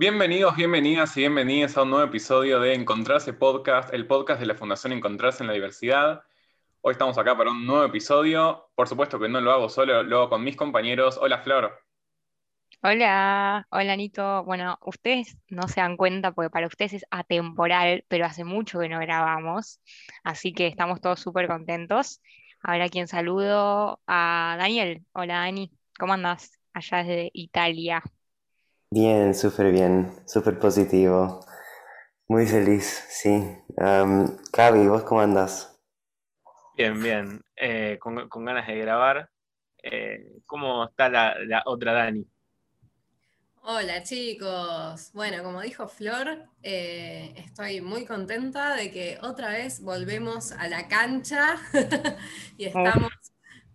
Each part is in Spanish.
Bienvenidos, bienvenidas y bienvenidas a un nuevo episodio de Encontrarse Podcast, el podcast de la Fundación Encontrarse en la Diversidad. Hoy estamos acá para un nuevo episodio. Por supuesto que no lo hago solo, lo hago con mis compañeros. Hola, Flor. Hola, hola Nito. Bueno, ustedes no se dan cuenta porque para ustedes es atemporal, pero hace mucho que no grabamos, así que estamos todos súper contentos. Ahora quien saludo a Daniel. Hola Dani, ¿cómo andas? Allá desde Italia. Bien, súper bien, súper positivo. Muy feliz, sí. Um, ¿vos cómo andas? Bien, bien. Eh, con, ganas de grabar. Eh, ¿cómo está la, otra Dani? Hola chicos. Bueno, como dijo Flor, eh, estoy muy contenta de que otra vez volvemos a la cancha y estamos,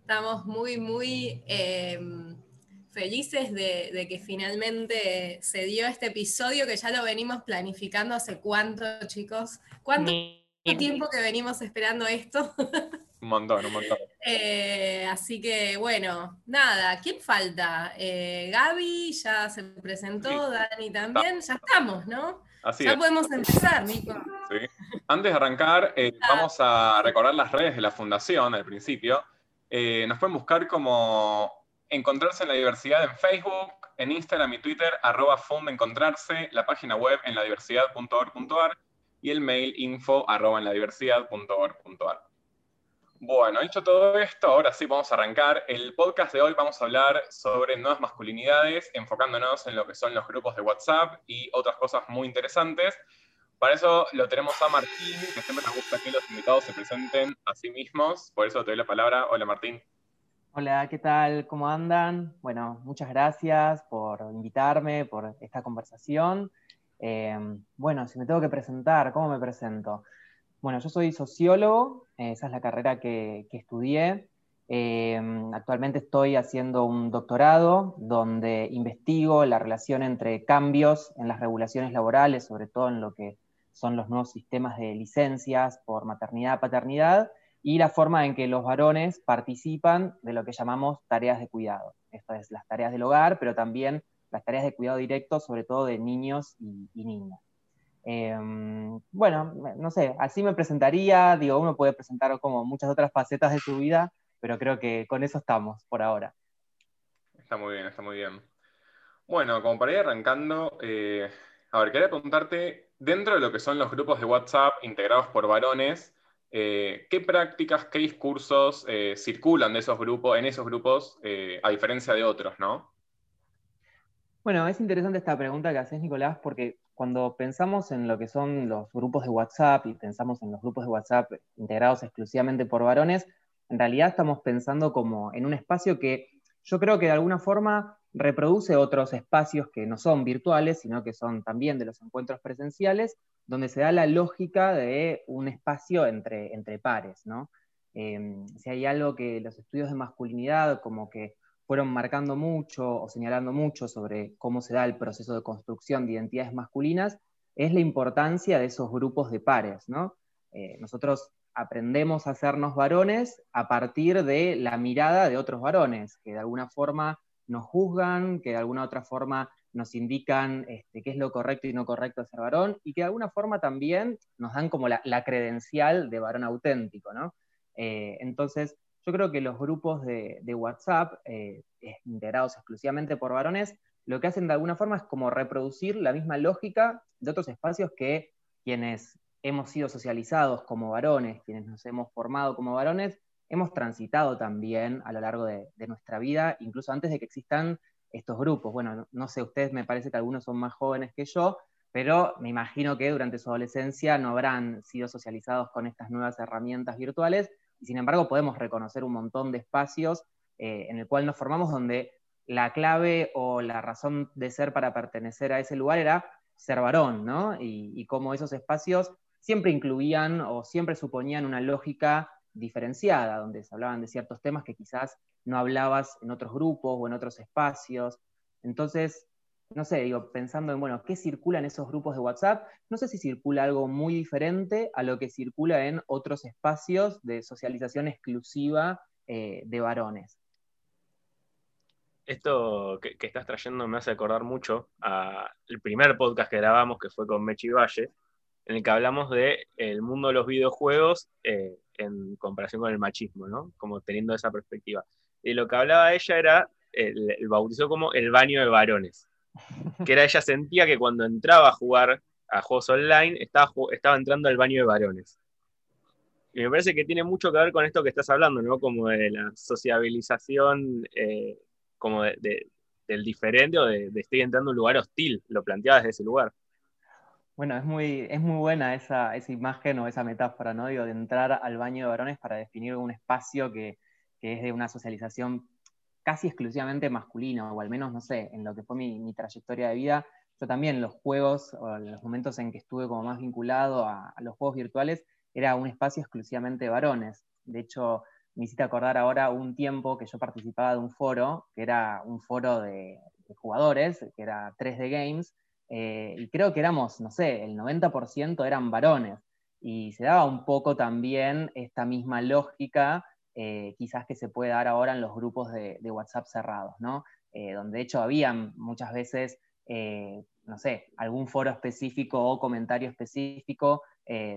estamos muy, muy felices de, que finalmente se dio este episodio que ya lo venimos planificando hace cuánto, chicos. ¿Cuánto tiempo que venimos esperando esto? un montón, un montón. Eh, así que bueno, nada, ¿quién falta? Eh, Gaby ya se presentó, Dani también, ya estamos, ¿no? Así ya podemos empezar, Nico. Sí. Antes de arrancar, eh, vamos a recordar las redes de la fundación al principio. nos pueden buscar como encontrarse en la diversidad en Facebook, en Instagram y Twitter, arroba encontrarse, la página web en ladiversidad.org.ar y el mail info arroba en ladiversidad.org.ar. Bueno, dicho todo esto, ahora sí vamos a arrancar. El podcast de hoy vamos a hablar sobre nuevas masculinidades, enfocándonos en lo que son los grupos de WhatsApp y otras cosas muy interesantes. Para eso lo tenemos a Martín, que siempre nos gusta que los invitados se presenten a sí mismos. Por eso te doy la palabra. Hola Martín. Hola, ¿qué tal? ¿Cómo andan? Bueno, muchas gracias por invitarme, por esta conversación. Em, bueno, si me tengo que presentar, ¿cómo me presento? Bueno, yo soy sociólogo, esa es la carrera que, estudié. Em, actualmente estoy haciendo un doctorado donde investigo la relación entre cambios en las regulaciones laborales, sobre todo en lo que son los nuevos sistemas de licencias por maternidad, paternidad, y la forma en que los varones participan de lo que llamamos tareas de cuidado. Estas es las tareas del hogar, pero también las tareas de cuidado directo, sobre todo de niños y, niñas. Em, bueno, no sé, así me presentaría, digo, uno puede presentar como muchas otras facetas de su vida, pero creo que con eso estamos por ahora. Está muy bien, está muy bien. Bueno, como para ir arrancando, eh, a ver, quería preguntarte, dentro de lo que son los grupos de WhatsApp integrados por varones, eh, ¿qué prácticas, qué discursos eh, circulan de esos grupos, en esos grupos, eh, a diferencia de otros, no? Bueno, es interesante esta pregunta que haces, Nicolás, porque cuando pensamos en lo que son los grupos de WhatsApp y pensamos en los grupos de WhatsApp integrados exclusivamente por varones, en realidad estamos pensando como en un espacio que yo creo que de alguna forma reproduce otros espacios que no son virtuales, sino que son también de los encuentros presenciales, donde se da la lógica de un espacio entre, entre pares, ¿no? Em, si hay algo que los estudios de masculinidad como que fueron marcando mucho o señalando mucho sobre cómo se da el proceso de construcción de identidades masculinas, es la importancia de esos grupos de pares, ¿no? Eh, nosotros aprendemos a hacernos varones a partir de la mirada de otros varones, que de alguna forma nos juzgan, que de alguna otra forma nos indican este, qué es lo correcto y no correcto ser varón, y que de alguna forma también nos dan como la, credencial de varón auténtico, ¿no? Eh, entonces, yo creo que los grupos de, WhatsApp, eh, integrados exclusivamente por varones, lo que hacen de alguna forma es como reproducir la misma lógica de otros espacios que quienes hemos sido socializados como varones, quienes nos hemos formado como varones, hemos transitado también a lo largo de, nuestra vida, incluso antes de que existan estos grupos. Bueno, no, sé, ustedes me parece que algunos son más jóvenes que yo, pero me imagino que durante su adolescencia no habrán sido socializados con estas nuevas herramientas virtuales, y sin embargo podemos reconocer un montón de espacios eh, en el cual nos formamos donde la clave o la razón de ser para pertenecer a ese lugar era ser varón, ¿no? Y, y cómo esos espacios siempre incluían o siempre suponían una lógica diferenciada, donde se hablaban de ciertos temas que quizás no hablabas en otros grupos o en otros espacios. Entonces, no sé, digo, pensando en, bueno, ¿qué circula en esos grupos de WhatsApp? No sé si circula algo muy diferente a lo que circula en otros espacios de socialización exclusiva eh, de varones. esto que, estás trayendo me hace acordar mucho al primer podcast que grabamos, que fue con Mechi Valle, en el que hablamos de el mundo de los videojuegos eh, en comparación con el machismo, ¿no? Como teniendo esa perspectiva. Y lo que hablaba ella era, el, bautizó como el baño de varones, que era ella sentía que cuando entraba a jugar a juegos online, estaba, entrando al baño de varones. Y me parece que tiene mucho que ver con esto que estás hablando, ¿no? Como de la sociabilización eh, como del diferente o de, estoy entrando a un lugar hostil, lo planteaba desde ese lugar. Bueno, es muy, es muy buena esa, esa imagen o esa metáfora, ¿no? De entrar al baño de varones para definir un espacio que, que es de una socialización casi exclusivamente masculina, o al menos, no sé, en lo que fue mi, trayectoria de vida, yo también los juegos, o los momentos en que estuve como más vinculado a, a, los juegos virtuales, era un espacio exclusivamente de varones. De hecho, me hiciste acordar ahora un tiempo que yo participaba de un foro, que era un foro de, jugadores, que era 3D Games, eh, y creo que éramos, no sé, el 90% eran varones. Y se daba un poco también esta misma lógica, eh, quizás que se puede dar ahora en los grupos de, WhatsApp cerrados, ¿no? Eh, donde de hecho habían muchas veces, no sé, algún foro específico o comentario específico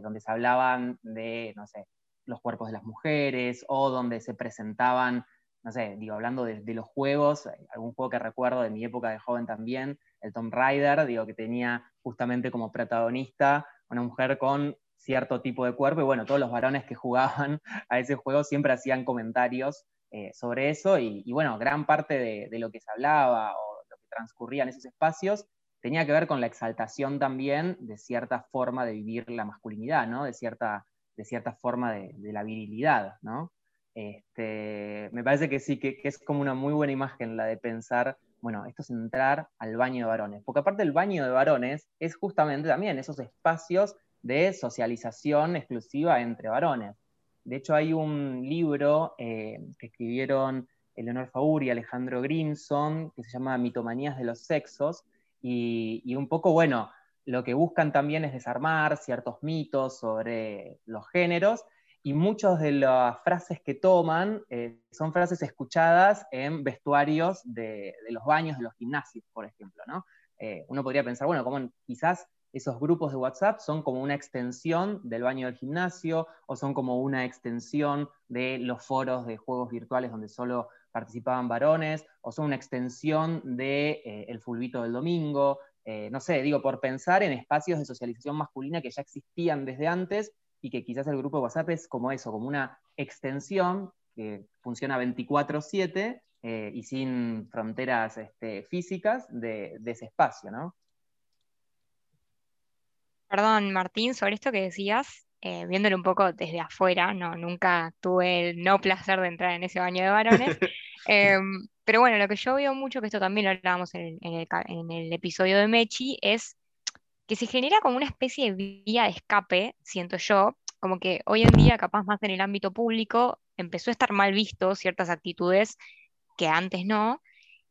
donde se hablaban de, no sé, los cuerpos de las mujeres, o donde se presentaban, no sé, digo, hablando de, los juegos, algún juego que recuerdo de mi época de joven también, el Tomb Raider, digo, que tenía justamente como protagonista una mujer con cierto tipo de cuerpo, y bueno, todos los varones que jugaban a ese juego siempre hacían comentarios eh, sobre eso, y, bueno, gran parte de, lo que se hablaba o lo que transcurría en esos espacios tenía que ver con la exaltación también de cierta forma de vivir la masculinidad, ¿no? De cierta de cierta forma de, la virilidad, ¿no? Este, me parece que sí, que, es como una muy buena imagen la de pensar, bueno, esto es entrar al baño de varones, porque aparte el baño de varones es justamente también esos espacios de socialización exclusiva entre varones. De hecho, hay un libro eh, que escribieron Eleonor Faur y Alejandro Grimson, que se llama Mitomanías de los Sexos, y, y un poco, bueno, lo que buscan también es desarmar ciertos mitos sobre los géneros y muchas de las frases que toman eh, son frases escuchadas en vestuarios de, los baños de los gimnasios, por ejemplo. ¿no? Eh, uno podría pensar, bueno, como quizás esos grupos de WhatsApp son como una extensión del baño del gimnasio o son como una extensión de los foros de juegos virtuales donde solo participaban varones o son una extensión del de, eh, el fulbito del domingo eh, no sé, digo, por pensar en espacios de socialización masculina que ya existían desde antes y que quizás el grupo de WhatsApp es como eso, como una extensión que funciona 24/7 eh, y sin fronteras este, físicas de, ese espacio, ¿no? Perdón, Martín, sobre esto que decías, eh, viéndolo un poco desde afuera, no, nunca tuve el no placer de entrar en ese baño de varones, em, pero bueno, lo que yo veo mucho, que esto también lo hablábamos en el, episodio de Mechi, es que se genera como una especie de vía de escape, siento yo, como que hoy en día, capaz más en el ámbito público, empezó a estar mal visto ciertas actitudes que antes no,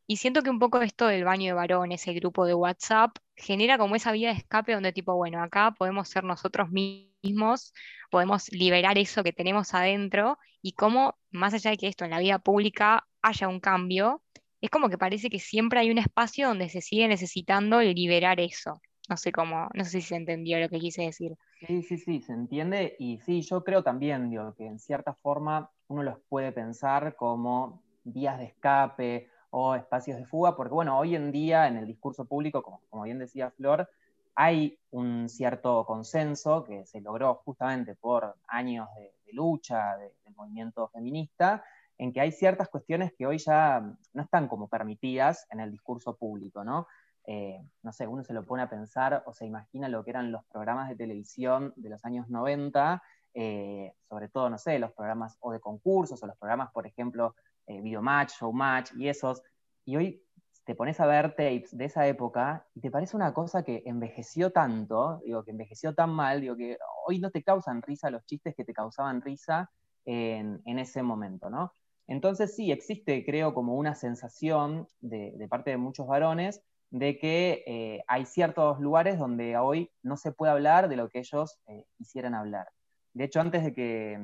y siento que un poco esto del baño de varones, el grupo de WhatsApp, genera como esa vía de escape donde tipo, bueno, acá podemos ser nosotros mismos, podemos liberar eso que tenemos adentro y cómo, más allá de que esto en la vida pública haya un cambio, es como que parece que siempre hay un espacio donde se sigue necesitando liberar eso. No sé cómo, no sé si se entendió lo que quise decir. Sí, sí, sí, se entiende. Y sí, yo creo también, digo, que en cierta forma uno los puede pensar como vías de escape o espacios de fuga, porque bueno, hoy en día en el discurso público, como, bien decía Flor, hay un cierto consenso que se logró justamente por años de, lucha del movimiento feminista, en que hay ciertas cuestiones que hoy ya no están como permitidas en el discurso público, ¿no? Eh, no sé, uno se lo pone a pensar o se imagina lo que eran los programas de televisión de los años 90, eh, sobre todo, no sé, los programas o de concursos o los programas, por ejemplo, eh, Videomatch, Showmatch y esos, y hoy te pones a ver tapes de esa época y te parece una cosa que envejeció tanto, digo, que envejeció tan mal, digo, que hoy no te causan risa los chistes que te causaban risa en, en ese momento, ¿no? Entonces sí, existe, creo, como una sensación de, parte de muchos varones de que eh, hay ciertos lugares donde hoy no se puede hablar de lo que ellos eh, quisieran hablar. De hecho, antes de que,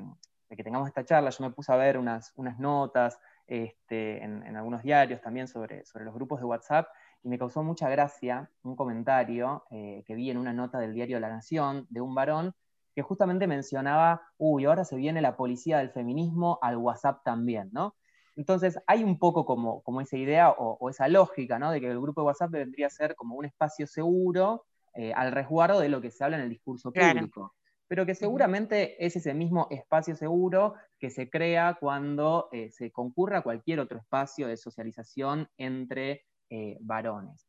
tengamos esta charla, yo me puse a ver unas, unas notas este, en, algunos diarios también sobre, sobre los grupos de WhatsApp, y me causó mucha gracia un comentario eh, que vi en una nota del diario La Nación de un varón que justamente mencionaba, uy, ahora se viene la policía del feminismo al WhatsApp también, ¿no? Entonces, hay un poco como, como esa idea o, esa lógica, ¿no? De que el grupo de WhatsApp vendría a ser como un espacio seguro eh, al resguardo de lo que se habla en el discurso público. Pero que seguramente es ese mismo espacio seguro que se crea cuando eh, se concurra cualquier otro espacio de socialización entre eh, varones.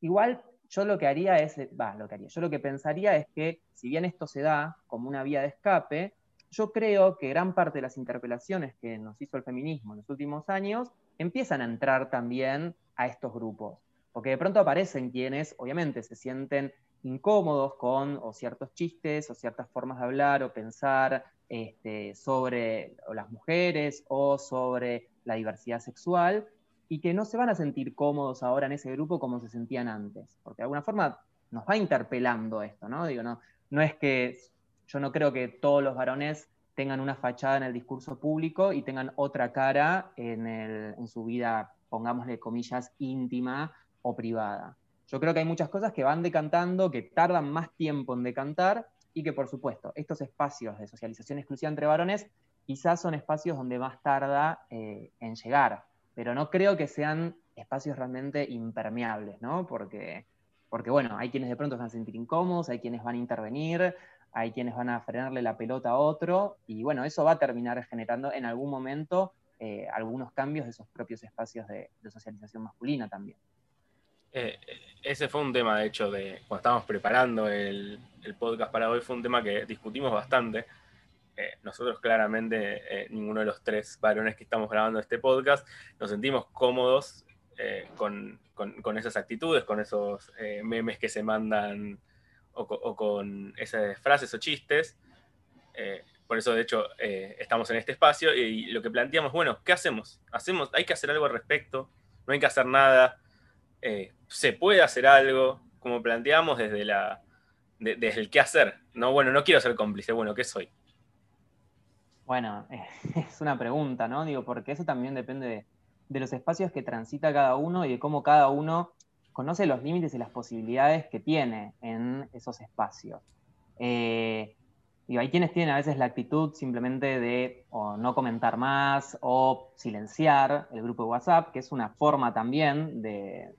Igual yo lo que haría es, va, lo que haría, yo lo que pensaría es que si bien esto se da como una vía de escape, yo creo que gran parte de las interpelaciones que nos hizo el feminismo en los últimos años empiezan a entrar también a estos grupos, porque de pronto aparecen quienes obviamente se sienten incómodos con o ciertos chistes o ciertas formas de hablar o pensar este, sobre las mujeres o sobre la diversidad sexual y que no se van a sentir cómodos ahora en ese grupo como se sentían antes, porque de alguna forma nos va interpelando esto, ¿no? Digo, no, no es que yo no creo que todos los varones tengan una fachada en el discurso público y tengan otra cara en, su vida, pongámosle comillas, íntima o privada. Yo creo que hay muchas cosas que van decantando, que tardan más tiempo en decantar y que por supuesto estos espacios de socialización exclusiva entre varones quizás son espacios donde más tarda eh, en llegar, pero no creo que sean espacios realmente impermeables, ¿no? Porque, porque bueno, hay quienes de pronto se van a sentir incómodos, hay quienes van a intervenir, hay quienes van a frenarle la pelota a otro, y bueno, eso va a terminar generando en algún momento eh, algunos cambios de esos propios espacios de, socialización masculina también. Eh, ese fue un tema, de hecho, de cuando estábamos preparando el, podcast para hoy, fue un tema que discutimos bastante. Eh, nosotros claramente, ninguno de los tres varones que estamos grabando este podcast, nos sentimos cómodos con, con, esas actitudes, con esos memes que se mandan o, con esas frases o chistes. Eh, por eso, de hecho, eh, estamos en este espacio y lo que planteamos, bueno, ¿qué hacemos? hacemos? Hay que hacer algo al respecto, no hay que hacer nada, eh, se puede hacer algo, como planteamos desde, la, desde el qué hacer. No, bueno, no quiero ser cómplice, bueno, ¿qué soy? Bueno, es una pregunta, ¿no? Digo, porque eso también depende de, los espacios que transita cada uno y de cómo cada uno conoce los límites y las posibilidades que tiene en esos espacios. Eh, hay quienes tienen a veces la actitud simplemente de no comentar más o silenciar el grupo de WhatsApp, que es una forma también de,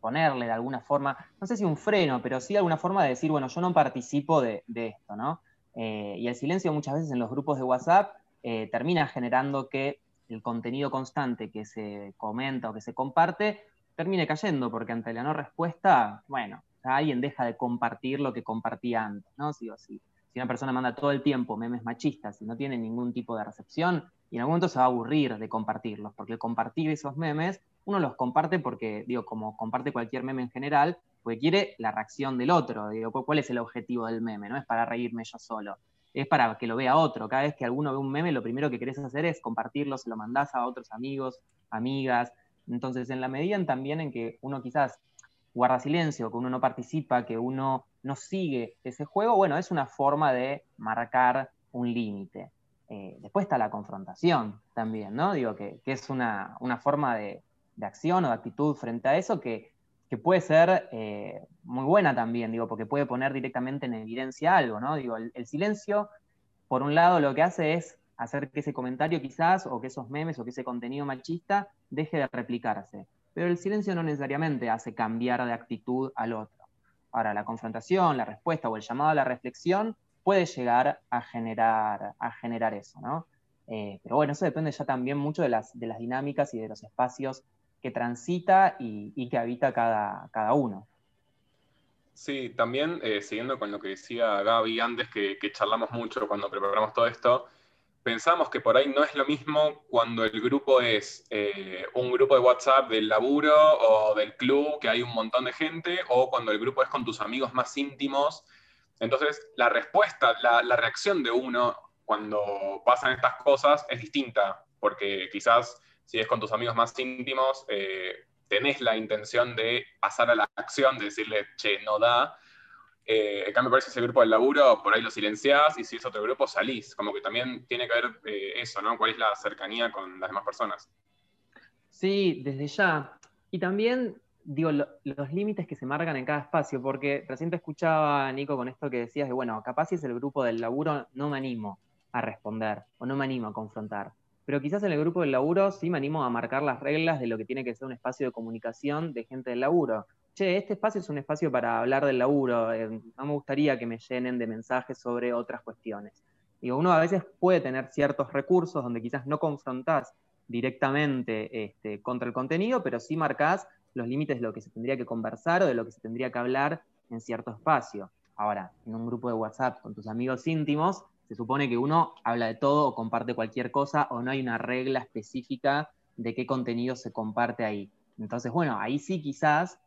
ponerle de alguna forma, no sé si un freno, pero sí alguna forma de decir, bueno, yo no participo de, esto, ¿no? Eh, y el silencio muchas veces en los grupos de WhatsApp eh, termina generando que el contenido constante que se comenta o que se comparte termine cayendo, porque ante la no respuesta, bueno, alguien deja de compartir lo que compartía antes, ¿no? Si, si, si una persona manda todo el tiempo memes machistas y no tiene ningún tipo de recepción, y en algún momento se va a aburrir de compartirlos, porque compartir esos memes, uno los comparte porque, digo, como comparte cualquier meme en general, porque quiere la reacción del otro, digo, ¿cuál es el objetivo del meme? No es para reírme yo solo, es para que lo vea otro. Cada vez que alguno ve un meme, lo primero que querés hacer es compartirlo, se lo mandás a otros amigos, amigas, entonces, en la medida también en que uno quizás guarda silencio, que uno no participa, que uno no sigue ese juego, bueno, es una forma de marcar un límite. Eh, después está la confrontación también, ¿no? Digo que, es una, forma de, acción o de actitud frente a eso que, puede ser eh, muy buena también, digo, porque puede poner directamente en evidencia algo, ¿no? Digo, el silencio, por un lado, lo que hace es hacer que ese comentario quizás, o que esos memes, o que ese contenido machista deje de replicarse. Pero el silencio no necesariamente hace cambiar de actitud al otro. Ahora, la confrontación, la respuesta o el llamado a la reflexión puede llegar a generar, a generar eso, ¿no? Eh, pero bueno, eso depende ya también mucho de las, de las dinámicas y de los espacios que transita y, que habita cada, cada uno. Sí, también eh, siguiendo con lo que decía Gaby antes, que, charlamos mucho cuando preparamos todo esto, pensamos que por ahí no es lo mismo cuando el grupo es eh, un grupo de WhatsApp del laburo o del club, que hay un montón de gente, o cuando el grupo es con tus amigos más íntimos. Entonces, la respuesta, la, reacción de uno cuando pasan estas cosas es distinta, porque quizás si es con tus amigos más íntimos, eh, tenés la intención de pasar a la acción, de decirle, che, no da, eh, en cambio, parece ese grupo del laburo, por ahí lo silenciás y si es otro grupo salís. Como que también tiene que ver eh, eso, ¿no? ¿Cuál es la cercanía con las demás personas? Sí, desde ya. Y también, digo, los límites que se marcan en cada espacio, porque recién te escuchaba, Nico, con esto que decías de, bueno, capaz si es el grupo del laburo, no me animo a responder o no me animo a confrontar. Pero quizás en el grupo del laburo sí me animo a marcar las reglas de lo que tiene que ser un espacio de comunicación de gente del laburo. Che, este espacio es un espacio para hablar del laburo, eh, no me gustaría que me llenen de mensajes sobre otras cuestiones. Digo, uno a veces puede tener ciertos recursos donde quizás no confrontás directamente este, contra el contenido, pero sí marcás los límites de lo que se tendría que conversar o de lo que se tendría que hablar en cierto espacio. Ahora, en un grupo de WhatsApp con tus amigos íntimos, se supone que uno habla de todo o comparte cualquier cosa o no hay una regla específica de qué contenido se comparte ahí. Entonces, bueno, ahí sí quizás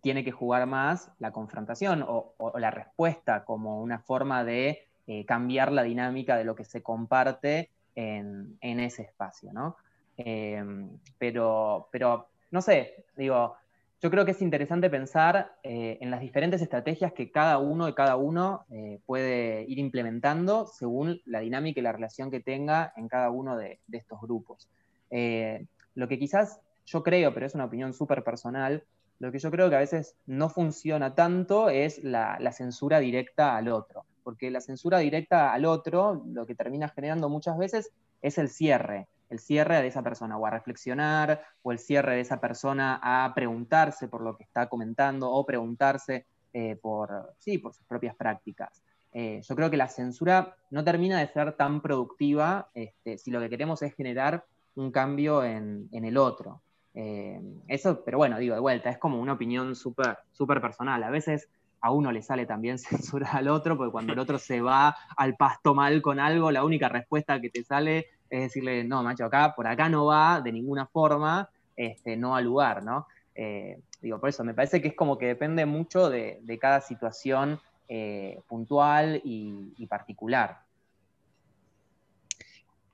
tiene que jugar más la confrontación o, la respuesta como una forma de eh, cambiar la dinámica de lo que se comparte en, ese espacio, ¿no? Em, pero, pero, no sé, digo, yo creo que es interesante pensar eh, en las diferentes estrategias que cada uno y cada uno eh, puede ir implementando según la dinámica y la relación que tenga en cada uno de, estos grupos. Eh, lo que quizás yo creo, pero es una opinión súper personal, lo que yo creo que a veces no funciona tanto es la, la censura directa al otro, porque la censura directa al otro lo que termina generando muchas veces es el cierre, el cierre de esa persona, o a reflexionar, o el cierre de esa persona a preguntarse por lo que está comentando, o preguntarse eh, por, sí, por sus propias prácticas. Eh, yo creo que la censura no termina de ser tan productiva este, si lo que queremos es generar un cambio en, el otro. Eh, eso, pero bueno, digo, de vuelta, es como una opinión súper super personal. A veces a uno le sale también censurar al otro, porque cuando el otro se va al pasto mal con algo, la única respuesta que te sale es decirle, no, macho, acá, por acá no va de ninguna forma, este, no al lugar, ¿no? Eh, digo, por eso, me parece que es como que depende mucho de, cada situación eh, puntual y, particular.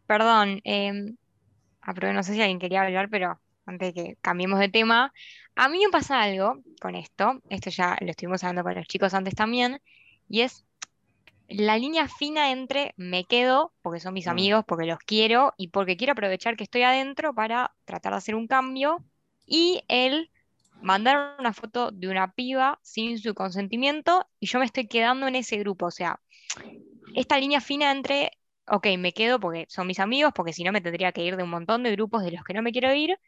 Perdón, eh, no sé si alguien quería hablar, pero antes de que cambiemos de tema, a mí me pasa algo con esto, esto ya lo estuvimos hablando con los chicos antes también, y es la línea fina entre me quedo, porque son mis mm. amigos, porque los quiero y porque quiero aprovechar que estoy adentro para tratar de hacer un cambio, y el mandar una foto de una piba sin su consentimiento y yo me estoy quedando en ese grupo. O sea, esta línea fina entre, ok, me quedo porque son mis amigos, porque si no me tendría que ir de un montón de grupos de los que no me quiero ir,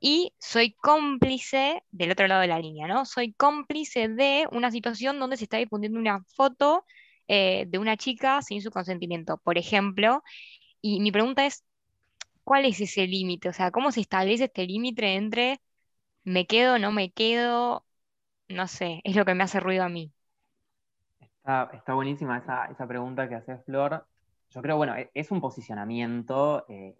y soy cómplice del otro lado de la línea, ¿no? Soy cómplice de una situación donde se está difundiendo una foto eh, de una chica sin su consentimiento, por ejemplo. Y mi pregunta es, ¿cuál es ese límite? O sea, ¿cómo se establece este límite entre me quedo, no me quedo? No sé, es lo que me hace ruido a mí. Está, buenísima esa, pregunta que hace Flor. Yo creo, bueno, e, es un posicionamiento eh,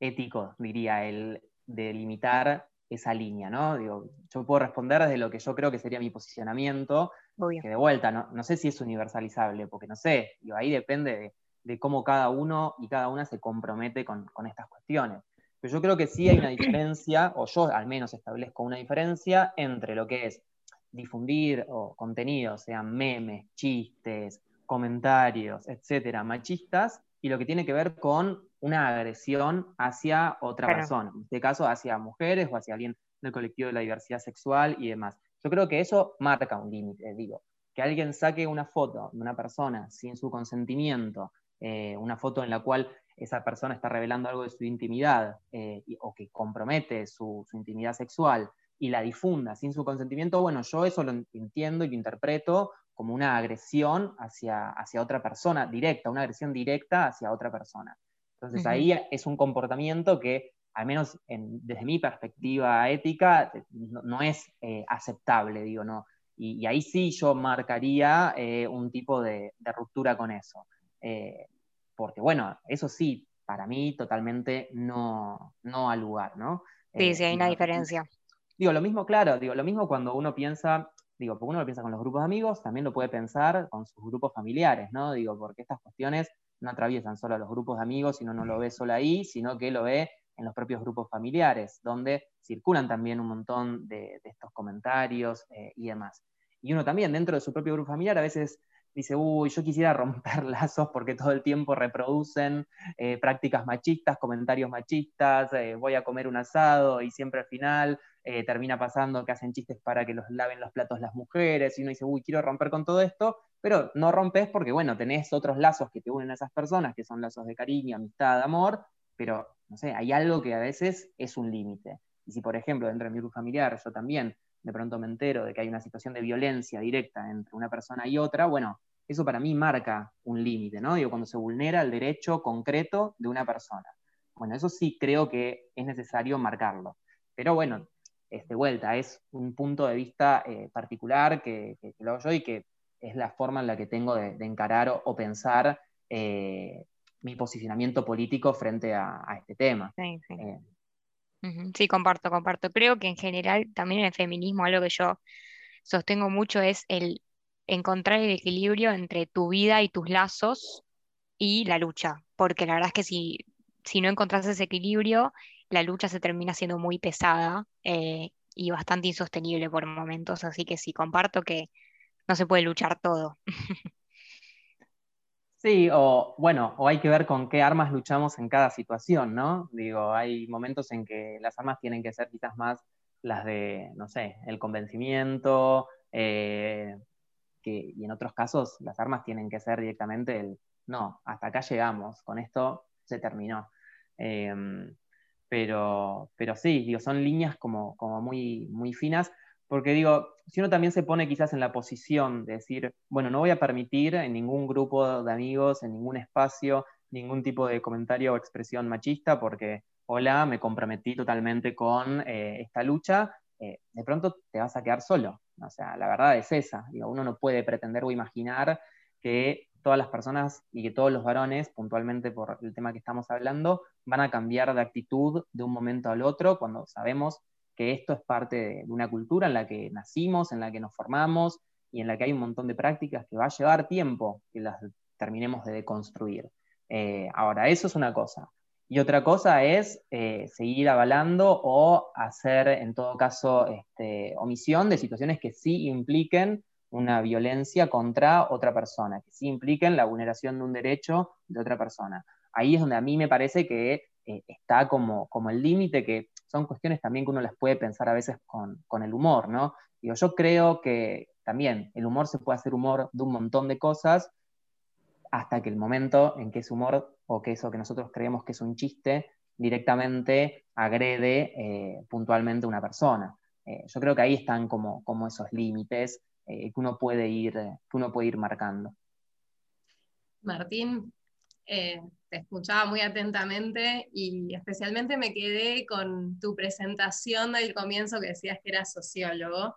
ético, diría, el delimitar esa línea, ¿no? Digo, yo puedo responder desde lo que yo creo que sería mi posicionamiento, que de vuelta, no, sé si es universalizable, porque no sé, digo, ahí depende de, cómo cada uno y cada una se compromete con, estas cuestiones. Pero yo creo que sí hay una diferencia, o yo al menos establezco una diferencia entre lo que es difundir o contenidos, sean memes, chistes, comentarios, etcétera, machistas, y lo que tiene que ver con una agresión hacia otra persona, en este caso hacia mujeres o hacia alguien del colectivo de la diversidad sexual y demás. Yo creo que eso marca un límite, digo, que alguien saque una foto de una persona sin su consentimiento, eh, una foto en la cual esa persona está revelando algo de su intimidad eh, o que compromete su, su, intimidad sexual y la difunda sin su consentimiento, bueno, yo eso lo entiendo y lo interpreto como una agresión hacia, hacia otra persona, directa, una agresión directa hacia otra persona. Entonces ahí es un comportamiento que, al menos desde mi perspectiva ética, no, es eh, aceptable, digo, ¿no? Y, ahí sí yo marcaría eh, un tipo de, ruptura con eso. Eh, porque bueno, eso sí, para mí totalmente no, no al lugar, ¿no? Sí, sí, hay una diferencia. Digo, lo mismo, claro, digo, lo mismo cuando uno piensa, digo, porque uno lo piensa con los grupos de amigos, también lo puede pensar con sus grupos familiares, ¿no? Digo, porque estas cuestiones no atraviesan solo a los grupos de amigos y uno no lo ve solo ahí, sino que lo ve en los propios grupos familiares, donde circulan también un montón de, estos comentarios eh, y demás. Y uno también dentro de su propio grupo familiar a veces dice, uy, yo quisiera romper lazos porque todo el tiempo reproducen eh, prácticas machistas, comentarios machistas, eh, voy a comer un asado y siempre al final termina pasando que hacen chistes para que los laven los platos las mujeres, y uno dice, uy, quiero romper con todo esto, pero no rompes porque, bueno, tenés otros lazos que te unen a esas personas, que son lazos de cariño, amistad, amor, pero, no sé, hay algo que a veces es un límite. Y si, por ejemplo, dentro de mi grupo familiar yo también de pronto me entero de que hay una situación de violencia directa entre una persona y otra, bueno, eso para mí marca un límite, ¿no? Digo, cuando se vulnera el derecho concreto de una persona. Bueno, eso sí creo que es necesario marcarlo. Pero bueno, este, vuelta, es un punto de vista eh, particular que, lo hago yo y que es la forma en la que tengo de, encarar o, pensar eh, mi posicionamiento político frente a, este tema. Sí, sí. Eh, Sí, comparto, comparto. Creo que en general también en el feminismo algo que yo sostengo mucho es el encontrar el equilibrio entre tu vida y tus lazos y la lucha, porque la verdad es que si, si no encontrás ese equilibrio, la lucha se termina siendo muy pesada eh, y bastante insostenible por momentos, así que sí, comparto que no se puede luchar todo. Sí, o bueno, o hay que ver con qué armas luchamos en cada situación, ¿no? Digo, hay momentos en que las armas tienen que ser quizás más las de, no sé, el convencimiento, eh, y en otros casos las armas tienen que ser directamente el, no, hasta acá llegamos, con esto se terminó. Em, pero, pero sí, digo, son líneas como, como muy, muy finas porque digo, si uno también se pone quizás en la posición de decir, bueno, no voy a permitir en ningún grupo de amigos, en ningún espacio, ningún tipo de comentario o expresión machista, porque, hola, me comprometí totalmente con eh, esta lucha, eh, de pronto te vas a quedar solo. O sea, la verdad es esa. Digo, uno no puede pretender o imaginar que todas las personas y que todos los varones, puntualmente por el tema que estamos hablando, van a cambiar de actitud de un momento al otro cuando sabemos que esto es parte de, una cultura en la que nacimos, en la que nos formamos y en la que hay un montón de prácticas que va a llevar tiempo que las terminemos de deconstruir. Eh, ahora, eso es una cosa. Y otra cosa es eh, seguir avalando o hacer, en todo caso, este, omisión de situaciones que sí impliquen una violencia contra otra persona, que sí impliquen la vulneración de un derecho de otra persona. Ahí es donde a mí me parece que eh, está como, como el límite que son cuestiones también que uno las puede pensar a veces con, el humor, ¿no? Digo, yo creo que también el humor se puede hacer humor de un montón de cosas hasta que el momento en que ese humor o que eso que nosotros creemos que es un chiste directamente agrede eh, puntualmente a una persona. Eh, yo creo que ahí están como, como esos límites eh, que, uno puede ir, que uno puede ir marcando. Martín, te escuchaba muy atentamente y especialmente me quedé con tu presentación del comienzo que decías que eras sociólogo.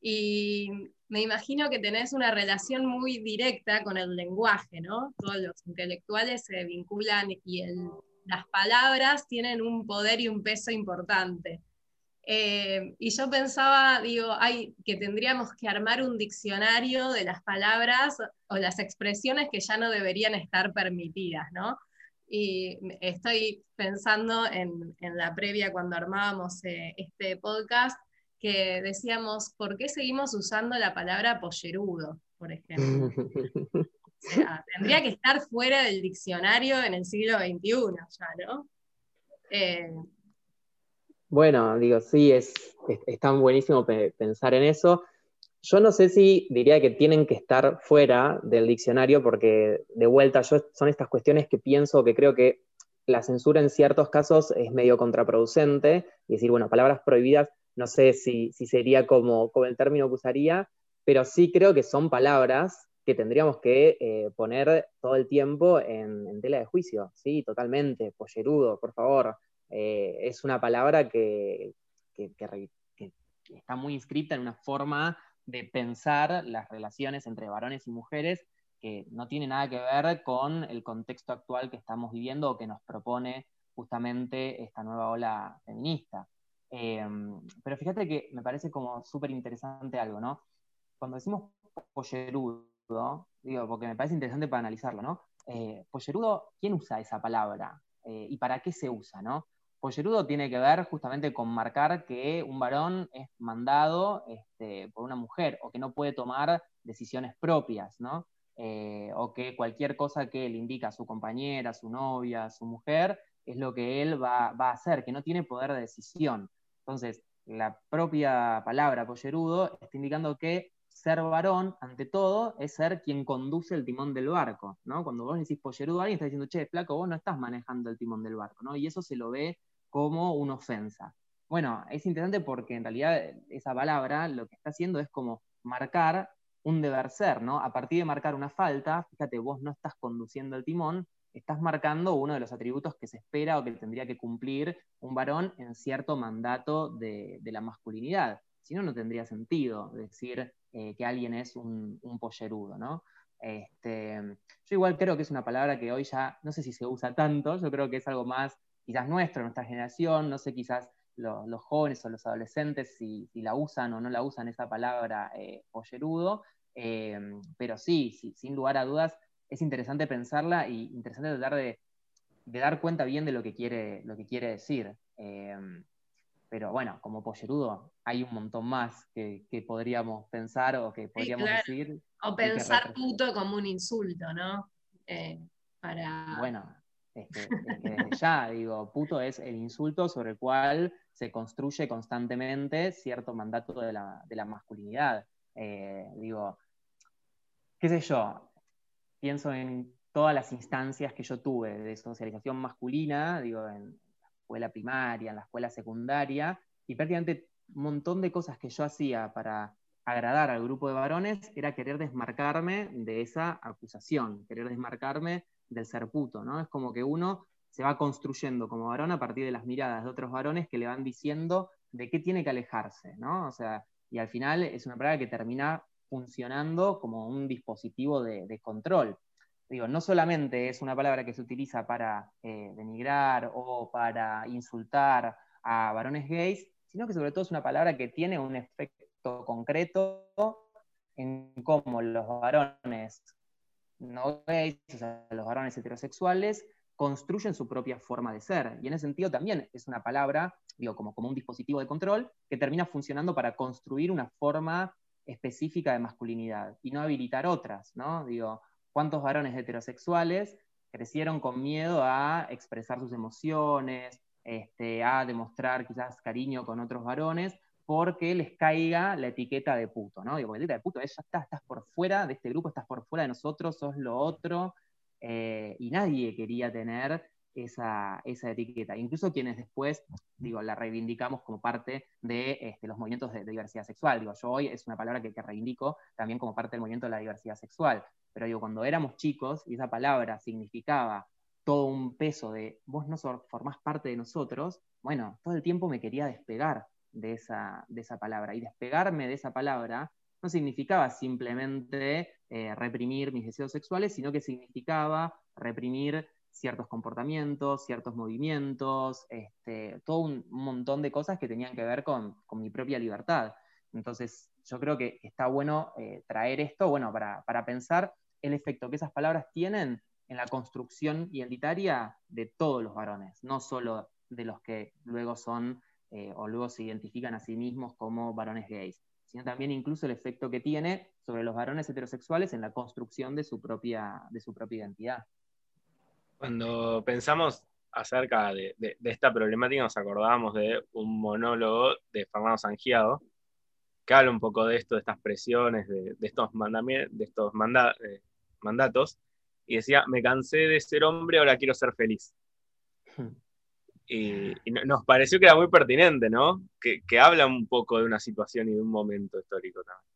Y me imagino que tenés una relación muy directa con el lenguaje, ¿no? Todos los intelectuales se vinculan y las palabras tienen un poder y un peso importante. Eh, y yo pensaba, digo, hay, que tendríamos que armar un diccionario de las palabras o las expresiones que ya no deberían estar permitidas, ¿no? Y estoy pensando en, la previa cuando armábamos eh, este podcast, que decíamos, ¿por qué seguimos usando la palabra pollerudo, por ejemplo? O sea, tendría que estar fuera del diccionario en el siglo XXI ya, ¿no? Eh, bueno, digo, sí, es, tan buenísimo pensar en eso. Yo no sé si diría que tienen que estar fuera del diccionario porque de vuelta yo son estas cuestiones que pienso que creo que la censura en ciertos casos es medio contraproducente y decir, bueno, palabras prohibidas, no sé si, sería como, como, el término que usaría, pero sí creo que son palabras que tendríamos que eh, poner todo el tiempo en, en, tela de juicio, sí, totalmente, pollerudo, por favor, eh, es una palabra que, está muy inscrita en una forma de pensar las relaciones entre varones y mujeres que no tiene nada que ver con el contexto actual que estamos viviendo o que nos propone justamente esta nueva ola feminista. Em, pero fíjate que me parece como súper interesante algo, ¿no? Cuando decimos pollerudo, digo, porque me parece interesante para analizarlo, ¿no? Eh, pollerudo, ¿quién usa esa palabra? Eh, ¿Y para qué se usa, no? Pollerudo tiene que ver justamente con marcar que un varón es mandado este, por una mujer o que no puede tomar decisiones propias, ¿no? eh, o que cualquier cosa que le indica a su compañera, su novia, su mujer, es lo que él va, a hacer, que no tiene poder de decisión. Entonces, la propia palabra pollerudo está indicando que ser varón, ante todo, es ser quien conduce el timón del barco, ¿no? Cuando vos decís pollerudo alguien, está diciendo, che, flaco, vos no estás manejando el timón del barco, ¿no? Y eso se lo ve como una ofensa. Bueno, es interesante porque en realidad esa palabra lo que está haciendo es como marcar un deber ser, ¿no? A partir de marcar una falta, fíjate, vos no estás conduciendo el timón, estás marcando uno de los atributos que se espera o que tendría que cumplir un varón en cierto mandato de, la masculinidad. Si no, no tendría sentido decir eh, que alguien es un, pollerudo, ¿no? Este, yo igual creo que es una palabra que hoy ya, no sé si se usa tanto, yo creo que es algo más quizás nuestro, nuestra generación, no sé quizás los jóvenes o los adolescentes si, la usan o no la usan esa palabra eh, pollerudo, eh, pero sí, sin lugar a dudas, es interesante pensarla y interesante tratar de, dar cuenta bien de lo que quiere, lo que quiere decir. Eh, pero bueno, como pollerudo hay un montón más que, podríamos pensar o que podríamos decir. O pensar puto como un insulto, ¿no? para... Bueno, este, desde ya, digo, puto es el insulto sobre el cual se construye constantemente cierto mandato de la, masculinidad. Eh, digo, qué sé yo, pienso en todas las instancias que yo tuve de socialización masculina, digo, en la escuela primaria, en la escuela secundaria, y prácticamente un montón de cosas que yo hacía para agradar al grupo de varones era querer desmarcarme de esa acusación, querer desmarcarme del ser puto, ¿no? Es como que uno se va construyendo como varón a partir de las miradas de otros varones que le van diciendo de qué tiene que alejarse, ¿no? O sea, y al final es una palabra que termina funcionando como un dispositivo de, control. Digo, no solamente es una palabra que se utiliza para eh, denigrar o para insultar a varones gays, sino que sobre todo es una palabra que tiene un efecto concreto en cómo los varones no gays, los varones heterosexuales, construyen su propia forma de ser. Y en ese sentido también es una palabra, digo, como, como un dispositivo de control, que termina funcionando para construir una forma específica de masculinidad y no habilitar otras, ¿no? Digo, ¿cuántos varones heterosexuales crecieron con miedo a expresar sus emociones, este, a demostrar quizás cariño con otros varones, porque les caiga la etiqueta de puto, ¿no? Digo, la etiqueta de puto es, ya estás, por fuera de este grupo, estás por fuera de nosotros, sos lo otro, eh, y nadie quería tener esa, etiqueta. Incluso quienes después, digo, la reivindicamos como parte de este, los movimientos de, diversidad sexual. Digo, yo hoy es una palabra que, que, reivindico también como parte del movimiento de la diversidad sexual. Pero digo, cuando éramos chicos y esa palabra significaba todo un peso de vos no formás parte de nosotros, bueno, todo el tiempo me quería despegar de esa, de esa palabra. Y despegarme de esa palabra no significaba simplemente eh, reprimir mis deseos sexuales, sino que significaba reprimir ciertos comportamientos, ciertos movimientos, este, todo un montón de cosas que tenían que ver con, mi propia libertad. Entonces, yo creo que está bueno eh, traer esto, bueno, para, para, pensar el efecto que esas palabras tienen en la construcción identitaria de todos los varones, no solo de los que luego son eh, o luego se identifican a sí mismos como varones gays, sino también incluso el efecto que tiene sobre los varones heterosexuales en la construcción de su propia, de su propia identidad. Cuando pensamos acerca de, esta problemática, nos acordábamos de un monólogo de Fernando Sangiado, que habla un poco de esto, de estas presiones, de, estos, de estos eh, mandatos, y decía, me cansé de ser hombre, ahora quiero ser feliz. Y, nos pareció que era muy pertinente, ¿no? Que, habla un poco de una situación y de un momento histórico también.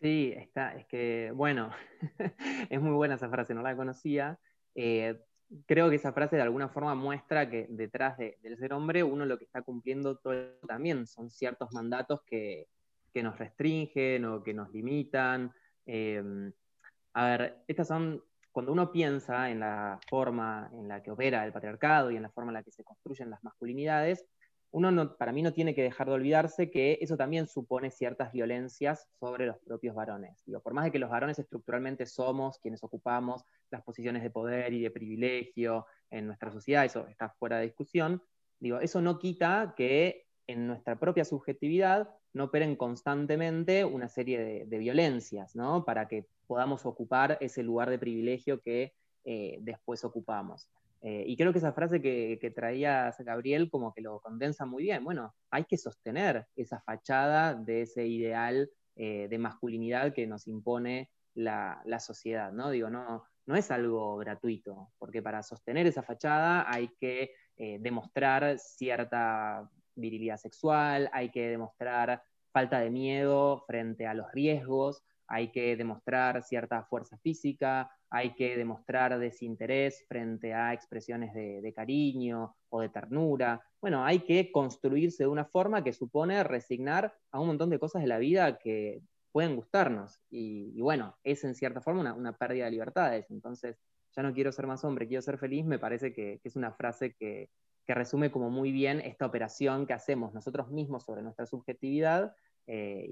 Sí, está, es que, bueno, es muy buena esa frase, no la conocía. Eh, creo que esa frase de alguna forma muestra que detrás del ser hombre uno lo que está cumpliendo todo también son ciertos mandatos que, nos restringen o que nos limitan. Eh, a ver, estas son cuando uno piensa en la forma en la que opera el patriarcado y en la forma en la que se construyen las masculinidades, uno para mí no tiene que dejar de olvidarse que eso también supone ciertas violencias sobre los propios varones. Digo, por más de que los varones estructuralmente somos quienes ocupamos las posiciones de poder y de privilegio en nuestra sociedad, eso está fuera de discusión, digo, eso no quita que en nuestra propia subjetividad no operen constantemente una serie de, violencias, ¿no? Para que podamos ocupar ese lugar de privilegio que eh, después ocupamos. Eh, y creo que esa frase que, que traía Gabriel como que lo condensa muy bien. Bueno, hay que sostener esa fachada de ese ideal eh, de masculinidad que nos impone la, sociedad, ¿no? Digo, no, no es algo gratuito, porque para sostener esa fachada hay que demostrar cierta virilidad sexual, hay que demostrar falta de miedo frente a los riesgos, hay que demostrar cierta fuerza física, hay que demostrar desinterés frente a expresiones de, cariño o de ternura. Bueno, hay que construirse de una forma que supone resignar a un montón de cosas de la vida que pueden gustarnos. Y, bueno, es en cierta forma una, pérdida de libertades. Entonces, ya no quiero ser más hombre, quiero ser feliz, me parece que es una frase que, que resume como muy bien esta operación que hacemos nosotros mismos sobre nuestra subjetividad. Eh,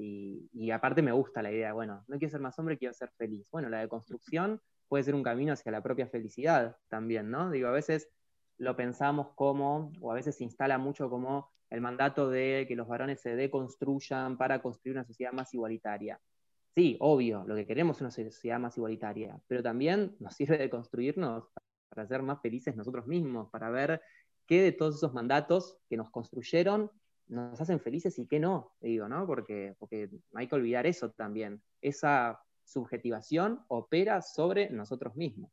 y, aparte me gusta la idea, bueno, no quiero ser más hombre, quiero ser feliz. Bueno, la deconstrucción puede ser un camino hacia la propia felicidad también, ¿no? Digo, a veces lo pensamos como, o a veces se instala mucho como el mandato de que los varones se deconstruyan para construir una sociedad más igualitaria. Sí, obvio, lo que queremos es una sociedad más igualitaria, pero también nos sirve de construirnos para ser más felices nosotros mismos, para ver qué de todos esos mandatos que nos construyeron nos hacen felices y qué no, digo, ¿no? Porque, porque no hay que olvidar eso también. Esa subjetivación opera sobre nosotros mismos.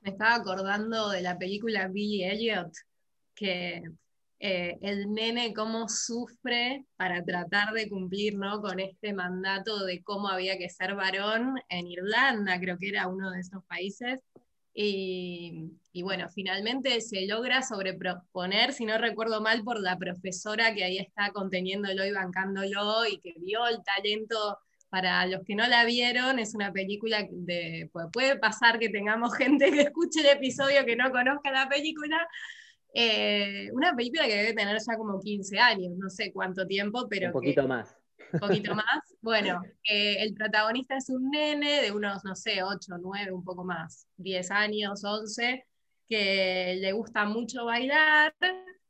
Me estaba acordando de la película Billy Elliot, que eh, el nene cómo sufre para tratar de cumplir ¿no? con este mandato de cómo había que ser varón en Irlanda, creo que era uno de esos países, y, bueno, finalmente se logra sobreproponer, si no recuerdo mal, por la profesora que ahí está conteniéndolo y bancándolo y que vio el talento. Para los que no la vieron, es una película de. Pues puede pasar que tengamos gente que escuche el episodio que no conozca la película. Eh, una película que debe tener ya como 15 años, no sé cuánto tiempo, pero. Un poquito más un poquito más. Bueno, eh, el protagonista es un nene de unos, no sé, 8, 9, un poco más, 10 años, 11, que le gusta mucho bailar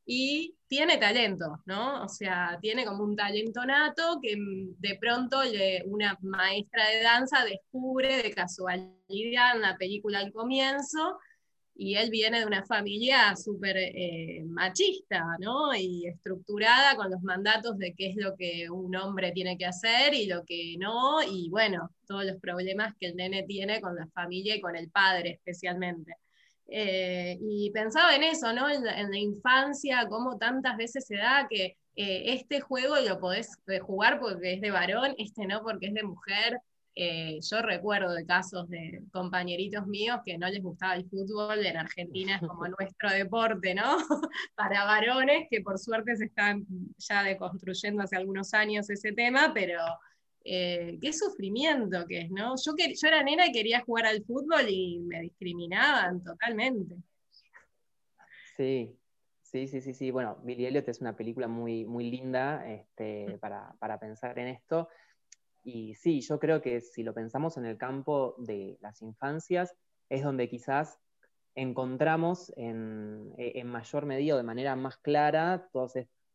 y tiene talento, ¿no? O sea, tiene como un talento nato que de pronto le, una maestra de danza descubre de casualidad en la película al comienzo y él viene de una familia súper eh, machista, ¿no? Y estructurada con los mandatos de qué es lo que un hombre tiene que hacer y lo que no, y bueno, todos los problemas que el nene tiene con la familia y con el padre especialmente. Eh, y pensaba en eso, ¿no? En la, infancia, cómo tantas veces se da que eh, este juego lo podés jugar porque es de varón, este no porque es de mujer, eh, yo recuerdo de casos de compañeritos míos que no les gustaba el fútbol, en Argentina es como nuestro deporte, ¿no? Para varones, que por suerte se están ya deconstruyendo hace algunos años ese tema, pero eh, qué sufrimiento que es, ¿no? Yo, que, yo era nena y quería jugar al fútbol y me discriminaban totalmente. Sí, Sí, sí, sí, sí. Bueno, Billy Elliot es una película muy, muy linda este, para, para, pensar en esto. Y sí, yo creo que si lo pensamos en el campo de las infancias, es donde quizás encontramos en, e, mayor medida o de manera más clara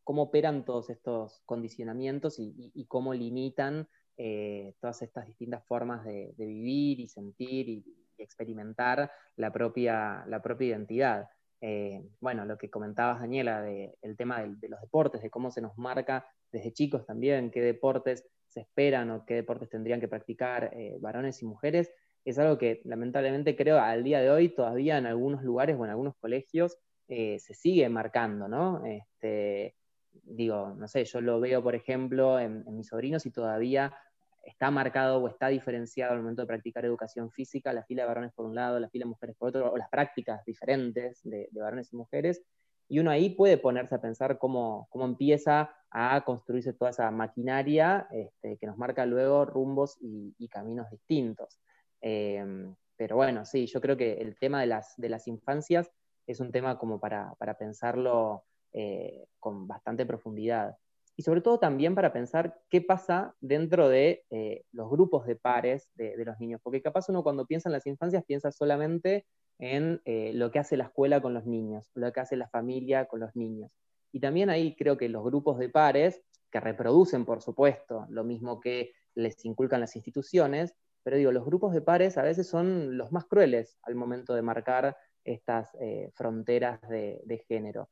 cómo operan todos estos condicionamientos y, cómo limitan eh, todas estas distintas formas de, vivir y sentir y, experimentar la propia, la propia identidad. Eh, bueno, lo que comentabas, Daniela, del tema de, los deportes, de cómo se nos marca desde chicos también, qué deportes se esperan o qué deportes tendrían que practicar eh, varones y mujeres, es algo que lamentablemente creo al día de hoy todavía en algunos lugares o en algunos colegios eh, se sigue marcando, ¿no? Este, digo, no sé, yo lo veo, por ejemplo, en, mis sobrinos y todavía está marcado o está diferenciado al momento de practicar educación física, la fila de varones por un lado, la fila de mujeres por otro, o las prácticas diferentes de, de varones y mujeres, y uno ahí puede ponerse a pensar cómo, cómo empieza a construirse toda esa maquinaria este, que nos marca luego rumbos y, caminos distintos. Em, pero bueno, sí, yo creo que el tema de las, de las infancias es un tema como para, para pensarlo eh, con bastante profundidad. Y sobre todo también para pensar qué pasa dentro de eh, los grupos de pares de, los niños, porque capaz uno cuando piensa en las infancias piensa solamente en eh, lo que hace la escuela con los niños, lo que hace la familia con los niños. Y también ahí creo que los grupos de pares, que reproducen, por supuesto, lo mismo que les inculcan las instituciones, pero digo, los grupos de pares a veces son los más crueles al momento de marcar estas eh, fronteras de, género.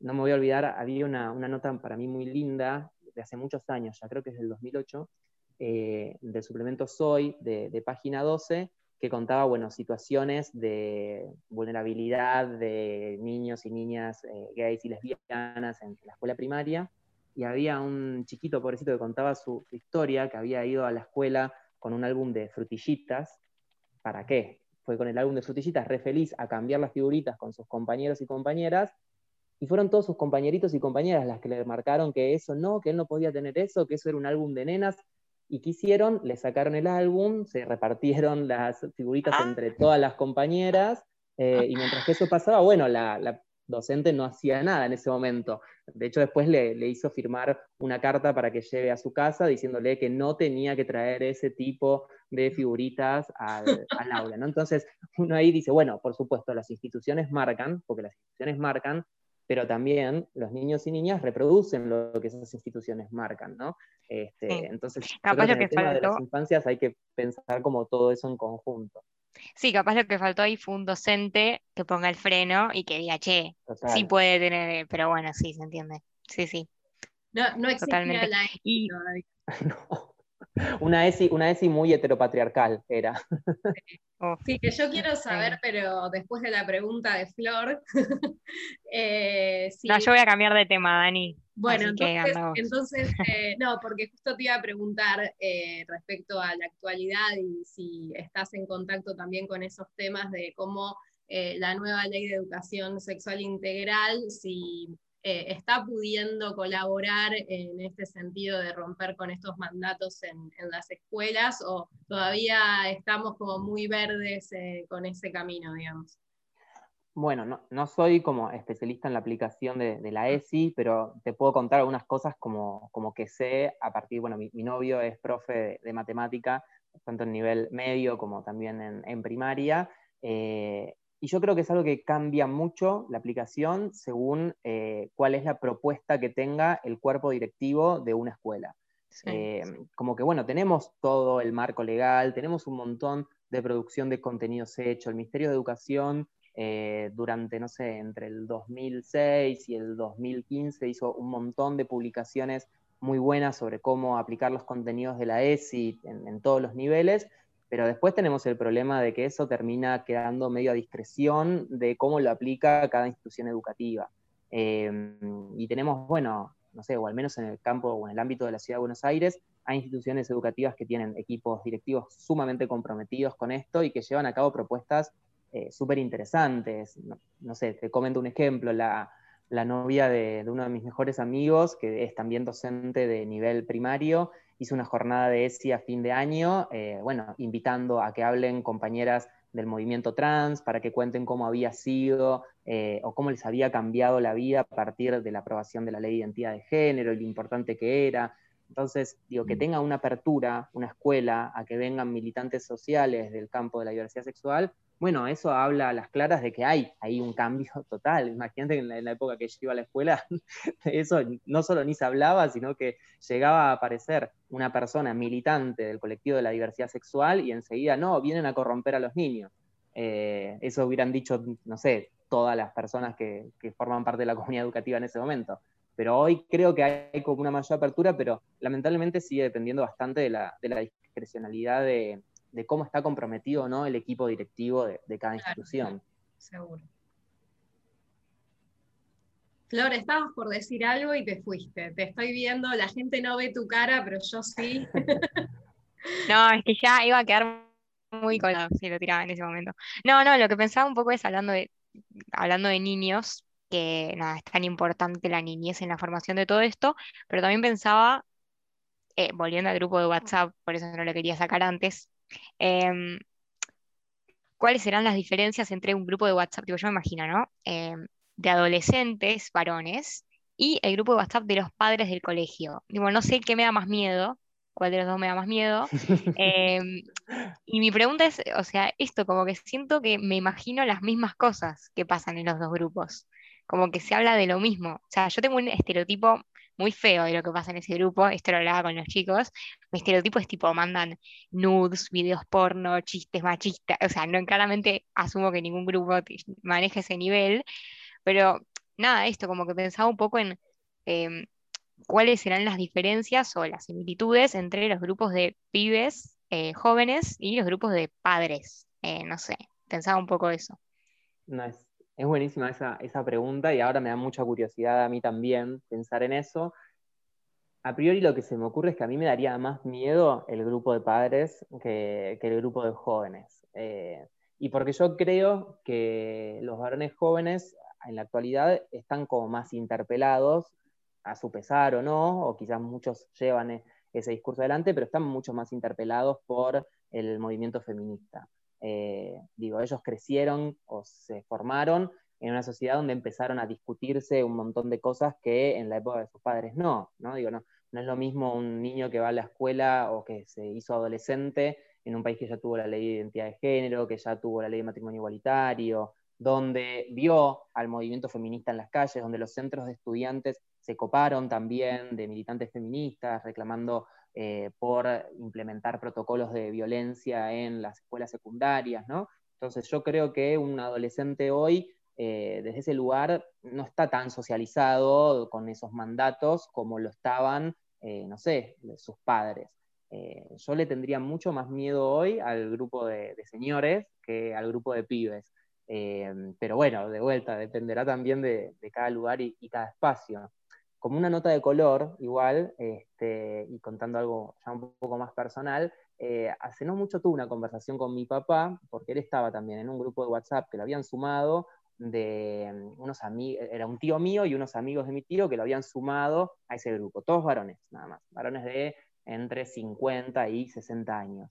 No me voy a olvidar, había una, nota para mí muy linda de hace muchos años, ya creo que es del 2008, eh, del suplemento Soy, de, página 12, que contaba, bueno, situaciones de vulnerabilidad de niños y niñas eh, gays y lesbianas en la escuela primaria, y había un chiquito pobrecito que contaba su historia, que había ido a la escuela con un álbum de frutillitas. ¿Para qué? Fue con el álbum de frutillitas re feliz a cambiar las figuritas con sus compañeros y compañeras. Y fueron todos sus compañeritos y compañeras las que le marcaron que eso no, que él no podía tener eso, que eso era un álbum de nenas. Y quisieron, le sacaron el álbum, se repartieron las figuritas ah. entre todas las compañeras. Eh, y mientras que eso pasaba, bueno, la, la docente no hacía nada en ese momento. De hecho, después le, hizo firmar una carta para que lleve a su casa diciéndole que no tenía que traer ese tipo de figuritas al, aula. ¿no? Entonces, uno ahí dice, bueno, por supuesto, las instituciones marcan, porque las instituciones marcan, pero también los niños y niñas reproducen lo que esas instituciones marcan, ¿no? Este, entonces, Capaz en el tema de las infancias hay que pensar como todo eso en conjunto. Sí, capaz lo que faltó ahí fue un docente que ponga el freno y que diga, che, sí puede tener, pero bueno, sí, se entiende. Sí, sí. No, no existía la y... Una ESI, una ESI muy heteropatriarcal era. Sí, que yo quiero saber, pero después de la pregunta de Flor. eh, No, yo voy a cambiar de tema, Dani. Bueno, entonces, eh, no, porque justo te iba a preguntar eh, respecto a la actualidad y si estás en contacto también con esos temas de cómo eh, la nueva ley de educación sexual integral, si está pudiendo colaborar en este sentido de romper con estos mandatos en, las escuelas o todavía estamos como muy verdes con ese camino, digamos. Bueno, no, soy como especialista en la aplicación de, la ESI, pero te puedo contar algunas cosas como, como que sé a partir, bueno, mi, novio es profe de, matemática, tanto en nivel medio como también en, primaria, eh, y yo creo que es algo que cambia mucho la aplicación según eh, cuál es la propuesta que tenga el cuerpo directivo de una escuela. Eh, como que, bueno, tenemos todo el marco legal, tenemos un montón de producción de contenidos hecho, el Ministerio de Educación eh, durante, no sé, entre el 2006 y el 2015 hizo un montón de publicaciones muy buenas sobre cómo aplicar los contenidos de la ESI en, todos los niveles, pero después tenemos el problema de que eso termina quedando medio a discreción de cómo lo aplica cada institución educativa. Eh, y tenemos, bueno, no sé, o al menos en el campo o en el ámbito de la Ciudad de Buenos Aires, hay instituciones educativas que tienen equipos directivos sumamente comprometidos con esto y que llevan a cabo propuestas eh, súper interesantes. No, sé, te comento un ejemplo, la, novia de, uno de mis mejores amigos, que es también docente de nivel primario, hizo una jornada de ESI a fin de año, eh, bueno, invitando a que hablen compañeras del movimiento trans, para que cuenten cómo había sido eh, o cómo les había cambiado la vida a partir de la aprobación de la ley de identidad de género y lo importante que era. Entonces, digo, que mm. tenga una apertura, una escuela, a que vengan militantes sociales del campo de la diversidad sexual, bueno, eso habla a las claras de que hay, hay un cambio total. Imagínate que en la, época que yo iba a la escuela, eso no solo ni se hablaba, sino que llegaba a aparecer una persona militante del colectivo de la diversidad sexual y enseguida, no, vienen a corromper a los niños. Eh, eso hubieran dicho, no sé, todas las personas que, forman parte de la comunidad educativa en ese momento. Pero hoy creo que hay como una mayor apertura, pero lamentablemente sigue dependiendo bastante de la discrecionalidad de, de cómo está comprometido o no el equipo directivo de, cada institución. seguro. Flor, estabas por decir algo y te fuiste. Te estoy viendo, la gente no ve tu cara, pero yo sí. no, es que ya iba a quedar muy colado si lo tiraba en ese momento. No, no, lo que pensaba un poco es hablando de, hablando de niños, que nada, es tan importante la niñez en la formación de todo esto, pero también pensaba, eh, volviendo al grupo de WhatsApp, por eso no lo quería sacar antes, Em, ¿cuáles serán las diferencias entre un grupo de WhatsApp, yo me imagino, ¿no? Em, de adolescentes varones y el grupo de WhatsApp de los padres del colegio. Digo, no sé qué me da más miedo, cuál de los dos me da más miedo. Em, y mi pregunta es, o sea, esto, como que siento que me imagino las mismas cosas que pasan en los dos grupos, como que se habla de lo mismo. O sea, yo tengo un estereotipo muy feo de lo que pasa en ese grupo, esto lo hablaba con los chicos, mi estereotipo es tipo, mandan nudes, videos porno, chistes machistas, o sea, no, claramente asumo que ningún grupo maneja ese nivel, pero nada, esto como que pensaba un poco en em, cuáles serán las diferencias o las similitudes entre los grupos de pibes eh, jóvenes y los grupos de padres, eh, no sé, pensaba un poco eso. No, es, buenísima esa, esa pregunta y ahora me da mucha curiosidad a mí también pensar en eso. A priori lo que se me ocurre es que a mí me daría más miedo el grupo de padres que, el grupo de jóvenes. Eh, y porque yo creo que los varones jóvenes en la actualidad están como más interpelados, a su pesar o no, o quizás muchos llevan e, ese discurso adelante, pero están mucho más interpelados por el movimiento feminista. Eh, digo, ellos crecieron o se formaron en una sociedad donde empezaron a discutirse un montón de cosas que en la época de sus padres no, ¿no? Digo, no, no es lo mismo un niño que va a la escuela o que se hizo adolescente en un país que ya tuvo la ley de identidad de género, que ya tuvo la ley de matrimonio igualitario, donde vio al movimiento feminista en las calles, donde los centros de estudiantes se coparon también de militantes feministas reclamando eh, por implementar protocolos de violencia en las escuelas secundarias, ¿no? Entonces yo creo que un adolescente hoy, eh, desde ese lugar, no está tan socializado con esos mandatos como lo estaban, eh, no sé, sus padres. yo le tendría mucho más miedo hoy al grupo de, señores que al grupo de pibes. pero bueno, de vuelta, dependerá también de, cada lugar y cada espacio como una nota de color, igual, este, y contando algo ya un poco más personal, eh, hace no mucho tuve una conversación con mi papá, porque él estaba también en un grupo de WhatsApp que lo habían sumado de mm, unos amigos, era un tío mío y unos amigos de mi tío que lo habían sumado a ese grupo, todos varones, nada más, varones de entre 50 y 60 años.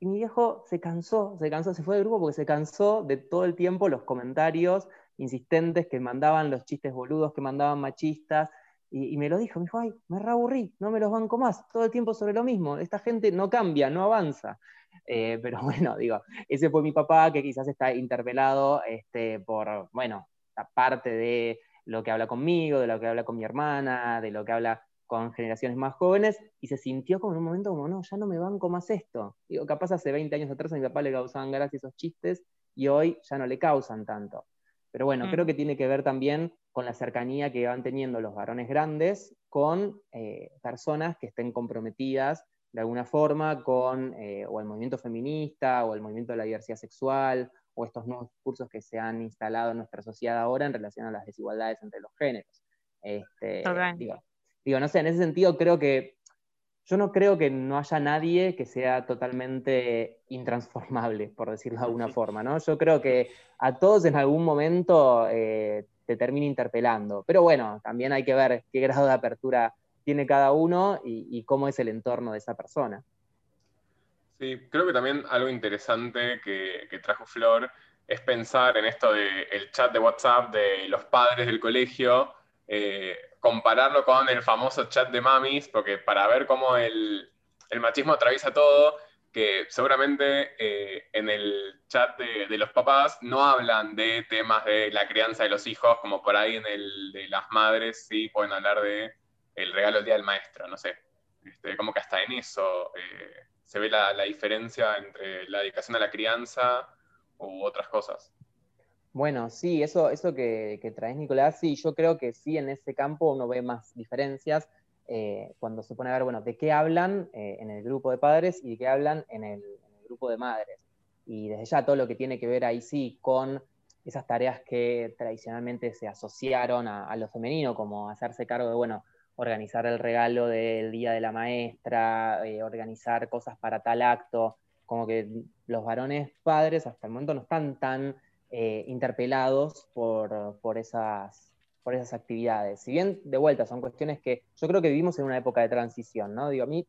Y mi viejo se cansó, se cansó, se fue del grupo porque se cansó de todo el tiempo los comentarios insistentes que mandaban, los chistes boludos que mandaban machistas, y, me lo dijo, me dijo, ay, me reaburrí, no me los banco más, todo el tiempo sobre lo mismo, esta gente no cambia, no avanza. Eh, pero bueno, digo, ese fue mi papá que quizás está interpelado este, por, bueno, la parte de lo que habla conmigo, de lo que habla con mi hermana, de lo que habla con generaciones más jóvenes, y se sintió como en un momento como, no, ya no me banco más esto. Digo, capaz hace 20 años atrás a mi papá le causaban gracia esos chistes, y hoy ya no le causan tanto. Pero bueno, mm. creo que tiene que ver también con la cercanía que van teniendo los varones grandes con eh, personas que estén comprometidas de alguna forma con eh, o el movimiento feminista o el movimiento de la diversidad sexual o estos nuevos discursos que se han instalado en nuestra sociedad ahora en relación a las desigualdades entre los géneros. Este, digo, digo, no sé, en ese sentido creo que yo no creo que no haya nadie que sea totalmente intransformable, por decirlo de alguna forma, ¿no? Yo creo que a todos en algún momento eh, te termina interpelando. Pero bueno, también hay que ver qué grado de apertura tiene cada uno y, cómo es el entorno de esa persona. Sí, creo que también algo interesante que, trajo Flor es pensar en esto del chat de WhatsApp de los padres del colegio, eh, compararlo con el famoso chat de mamis, porque para ver cómo el, machismo atraviesa todo, que seguramente eh, en el chat de, los papás no hablan de temas de la crianza de los hijos, como por ahí en el de las madres sí pueden hablar de el regalo del día del maestro, no sé. Este, como que hasta en eso eh, se ve la, diferencia entre la dedicación a la crianza u otras cosas. Bueno, sí, eso, eso que, que traes, Nicolás, sí, yo creo que sí, en ese campo uno ve más diferencias eh, cuando se pone a ver, bueno, de qué hablan eh, en el grupo de padres y de qué hablan en el, grupo de madres. Y desde ya todo lo que tiene que ver ahí sí con esas tareas que tradicionalmente se asociaron a, lo femenino, como hacerse cargo de, bueno, organizar el regalo del día de la maestra, eh, organizar cosas para tal acto, como que los varones padres hasta el momento no están tan interpelados por, por esas por esas actividades. Si bien, de vuelta, son cuestiones que yo creo que vivimos en una época de transición, ¿no? Digo, a mí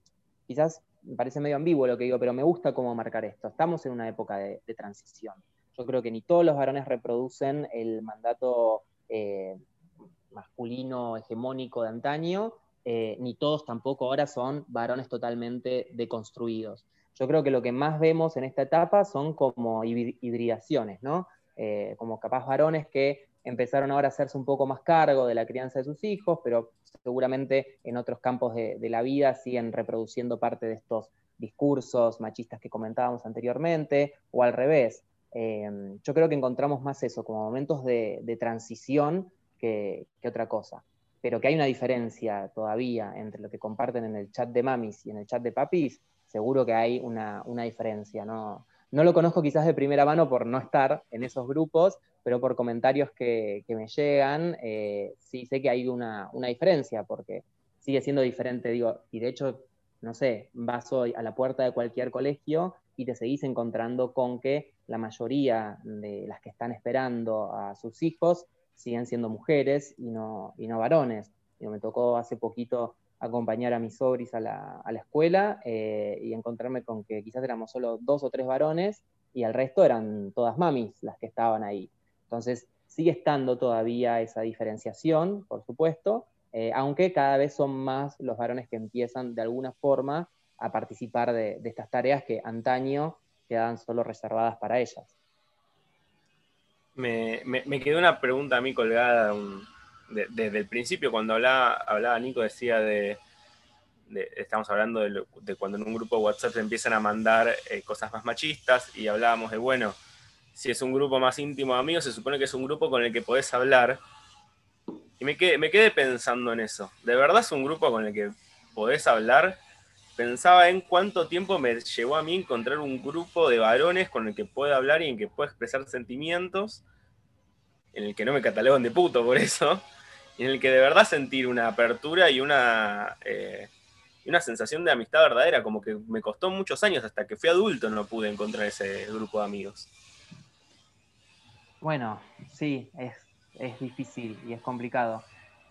quizás me parece medio ambiguo lo que digo, pero me gusta cómo marcar esto. Estamos en una época de, transición. Yo creo que ni todos los varones reproducen el mandato eh, masculino hegemónico de antaño, eh, ni todos tampoco ahora son varones totalmente deconstruidos. Yo creo que lo que más vemos en esta etapa son como hibridaciones, ¿no? Eh, como capaz varones que empezaron ahora a hacerse un poco más cargo de la crianza de sus hijos, pero seguramente en otros campos de, la vida siguen reproduciendo parte de estos discursos machistas que comentábamos anteriormente, o al revés. Em, yo creo que encontramos más eso, como momentos de, transición que, otra cosa. Pero que hay una diferencia todavía entre lo que comparten en el chat de mamis y en el chat de papis, seguro que hay una, una diferencia, ¿no? No lo conozco quizás de primera mano por no estar en esos grupos, pero por comentarios que, me llegan, eh, sí sé que hay una, diferencia, porque sigue siendo diferente, digo, y de hecho, no sé, vas hoy a la puerta de cualquier colegio y te seguís encontrando con que la mayoría de las que están esperando a sus hijos siguen siendo mujeres y no, y no varones. Digo, me tocó hace poquito acompañar a mis sobris a la, escuela eh, y encontrarme con que quizás éramos solo dos o tres varones y el resto eran todas mamis las que estaban ahí. Entonces, sigue estando todavía esa diferenciación, por supuesto, eh, aunque cada vez son más los varones que empiezan de alguna forma a participar de, estas tareas que antaño quedaban solo reservadas para ellas. Me, quedó una pregunta a mí colgada, desde el principio, cuando hablaba, hablaba Nico, decía de, estamos hablando de, cuando en un grupo de WhatsApp se empiezan a mandar eh, cosas más machistas y hablábamos de, bueno, si es un grupo más íntimo de amigos, se supone que es un grupo con el que podés hablar. Y me quedé, me quedé pensando en eso. ¿De verdad es un grupo con el que podés hablar? Pensaba en cuánto tiempo me llevó a mí encontrar un grupo de varones con el que pueda hablar y en que pueda expresar sentimientos, en el que no me catalogan de puto por eso, en el que de verdad sentir una apertura y una, eh, una sensación de amistad verdadera, como que me costó muchos años, hasta que fui adulto no pude encontrar ese grupo de amigos. Bueno, sí, es, difícil y es complicado.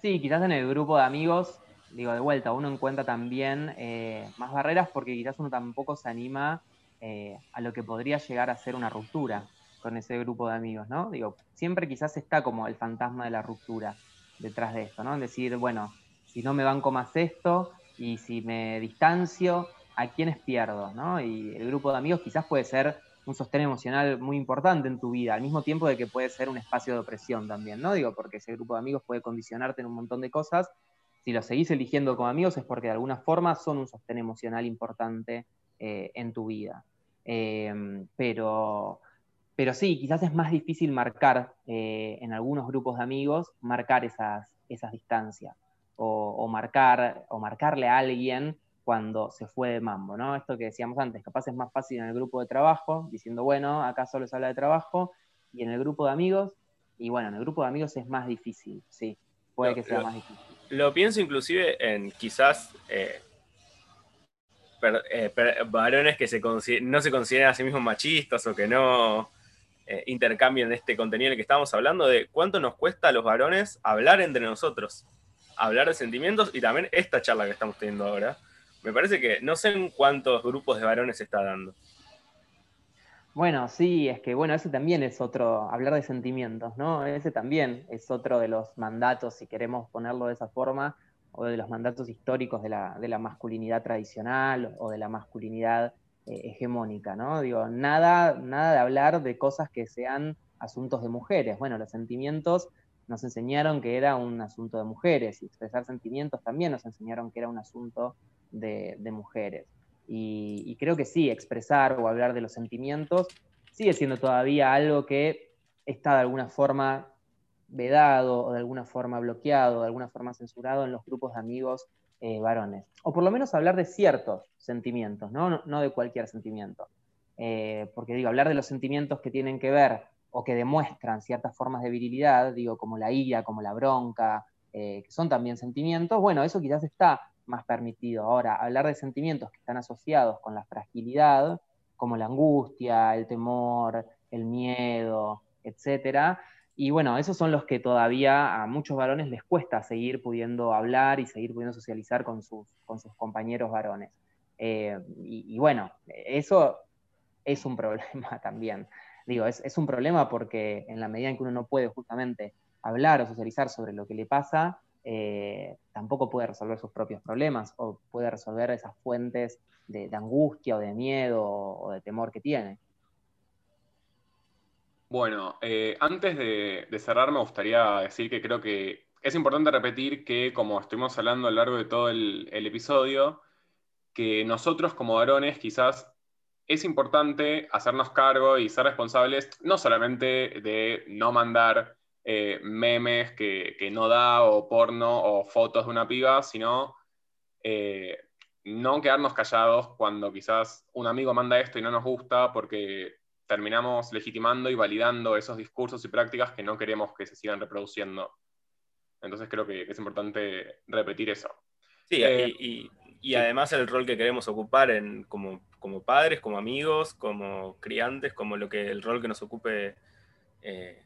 Sí, quizás en el grupo de amigos, digo, de vuelta, uno encuentra también eh, más barreras porque quizás uno tampoco se anima eh, a lo que podría llegar a ser una ruptura con ese grupo de amigos, ¿no? Digo, siempre quizás está como el fantasma de la ruptura detrás de esto, ¿no? En decir, bueno, si no me banco más esto y si me distancio, ¿a quiénes pierdo? ¿no? Y el grupo de amigos quizás puede ser un sostén emocional muy importante en tu vida, al mismo tiempo de que puede ser un espacio de opresión también, ¿no? Digo, porque ese grupo de amigos puede condicionarte en un montón de cosas. Si los seguís eligiendo como amigos es porque de alguna forma son un sostén emocional importante eh, en tu vida. Eh, pero, pero sí, quizás es más difícil marcar eh, en algunos grupos de amigos, marcar esas, esas distancias o, marcar, o marcarle a alguien cuando se fue de mambo, ¿no? Esto que decíamos antes, capaz es más fácil en el grupo de trabajo, diciendo, bueno, acá solo se habla de trabajo, y en el grupo de amigos, y bueno, en el grupo de amigos es más difícil, sí, puede que sea más difícil. Lo pienso inclusive en quizás eh, eh, varones que se no se consideran a sí mismos machistas o que no eh, intercambien este contenido en el que estamos hablando, de cuánto nos cuesta a los varones hablar entre nosotros, hablar de sentimientos y también esta charla que estamos teniendo ahora. Me parece que no sé en cuántos grupos de varones se está dando. Bueno, sí, es que bueno, ese también es otro, hablar de sentimientos, ¿no? Ese también es otro de los mandatos, si queremos ponerlo de esa forma, o de los mandatos históricos de la, de la masculinidad tradicional o de la masculinidad hegemónica, ¿no? Digo, nada, nada de hablar de cosas que sean asuntos de mujeres. Bueno, los sentimientos nos enseñaron que era un asunto de mujeres y expresar sentimientos también nos enseñaron que era un asunto de, mujeres. Y, creo que sí, expresar o hablar de los sentimientos sigue siendo todavía algo que está de alguna forma vedado o de alguna forma bloqueado, de alguna forma censurado en los grupos de amigos eh, varones. O por lo menos hablar de ciertos sentimientos, no, no, de cualquier sentimiento. Eh, porque digo, hablar de los sentimientos que tienen que ver o que demuestran ciertas formas de virilidad, digo, como la ira, como la bronca, eh, que son también sentimientos, bueno, eso quizás está más permitido. Ahora, hablar de sentimientos que están asociados con la fragilidad, como la angustia, el temor, el miedo, etcétera, y bueno, esos son los que todavía a muchos varones les cuesta seguir pudiendo hablar y seguir pudiendo socializar con sus, compañeros varones. Eh, y, bueno, eso es un problema también. Digo, es, un problema porque en la medida en que uno no puede justamente hablar o socializar sobre lo que le pasa, eh, tampoco puede resolver sus propios problemas o puede resolver esas fuentes de, angustia o de miedo o de temor que tiene. Bueno, eh, antes de, cerrar me gustaría decir que creo que es importante repetir que, como estuvimos hablando a lo largo de todo el, episodio, que nosotros como varones quizás es importante hacernos cargo y ser responsables no solamente de no mandar eh, memes que, no da o porno o fotos de una piba, sino eh, no quedarnos callados cuando quizás un amigo manda esto y no nos gusta porque terminamos legitimando y validando esos discursos y prácticas que no queremos que se sigan reproduciendo. Entonces creo que es importante repetir eso. Sí, eh, y, además el rol que queremos ocupar en, como, padres, como amigos, como criantes, como lo que el rol que nos ocupe eh,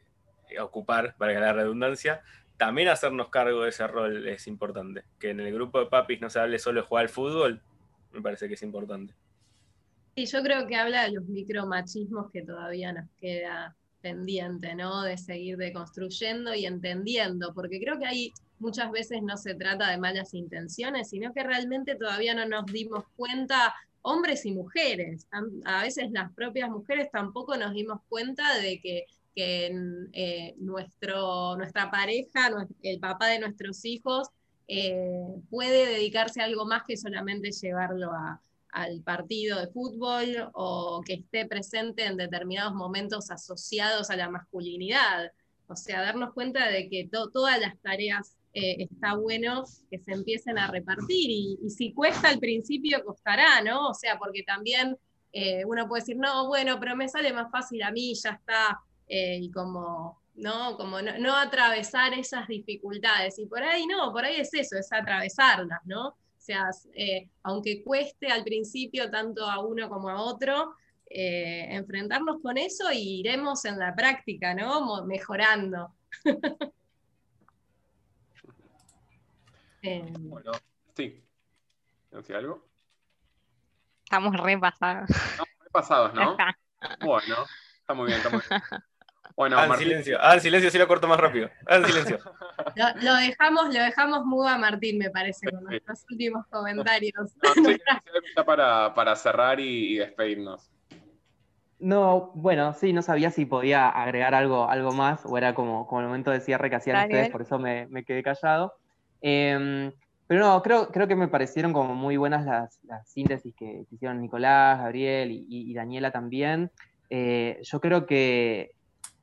ocupar, para la redundancia, también hacernos cargo de ese rol es importante. Que en el grupo de papis no se hable solo de jugar al fútbol, me parece que es importante. Sí, yo creo que habla de los micromachismos que todavía nos queda pendiente, ¿no? De seguir deconstruyendo y entendiendo, porque creo que ahí muchas veces no se trata de malas intenciones, sino que realmente todavía no nos dimos cuenta, hombres y mujeres, a veces las propias mujeres tampoco nos dimos cuenta de que, eh, nuestro, nuestra pareja, el papá de nuestros hijos, eh, puede dedicarse a algo más que solamente llevarlo a, al partido de fútbol o que esté presente en determinados momentos asociados a la masculinidad. O sea, darnos cuenta de que todas las tareas eh, está bueno que se empiecen a repartir y, si cuesta al principio, costará, ¿no? O sea, porque también eh, uno puede decir, no, bueno, pero me sale más fácil a mí, ya está, eh, y como, ¿no? Como no, no atravesar esas dificultades. Y por ahí no, por ahí es eso, es atravesarlas, ¿no? Sea, eh, aunque cueste al principio tanto a uno como a otro, eh, enfrentarnos con eso y iremos en la práctica, ¿no? Mejorando. Eh, bueno, sí. ¿No algo? Estamos repasados. Estamos repasados, ¿no? bueno, está muy bien, está muy bien. Bueno, ah, silencio. Ah, silencio, sí lo corto más rápido. Ah, silencio. Lo, dejamos, lo dejamos mudo a Martín, me parece, con nuestros últimos comentarios. para, para cerrar y, despedirnos. No, bueno, sí, no sabía si podía agregar algo, algo más, o era como, como el momento de cierre que hacían ustedes, por eso me, quedé callado. Em, pero no, creo, creo que me parecieron como muy buenas las, síntesis que, hicieron Nicolás, Gabriel y, Daniela también. Eh, yo creo que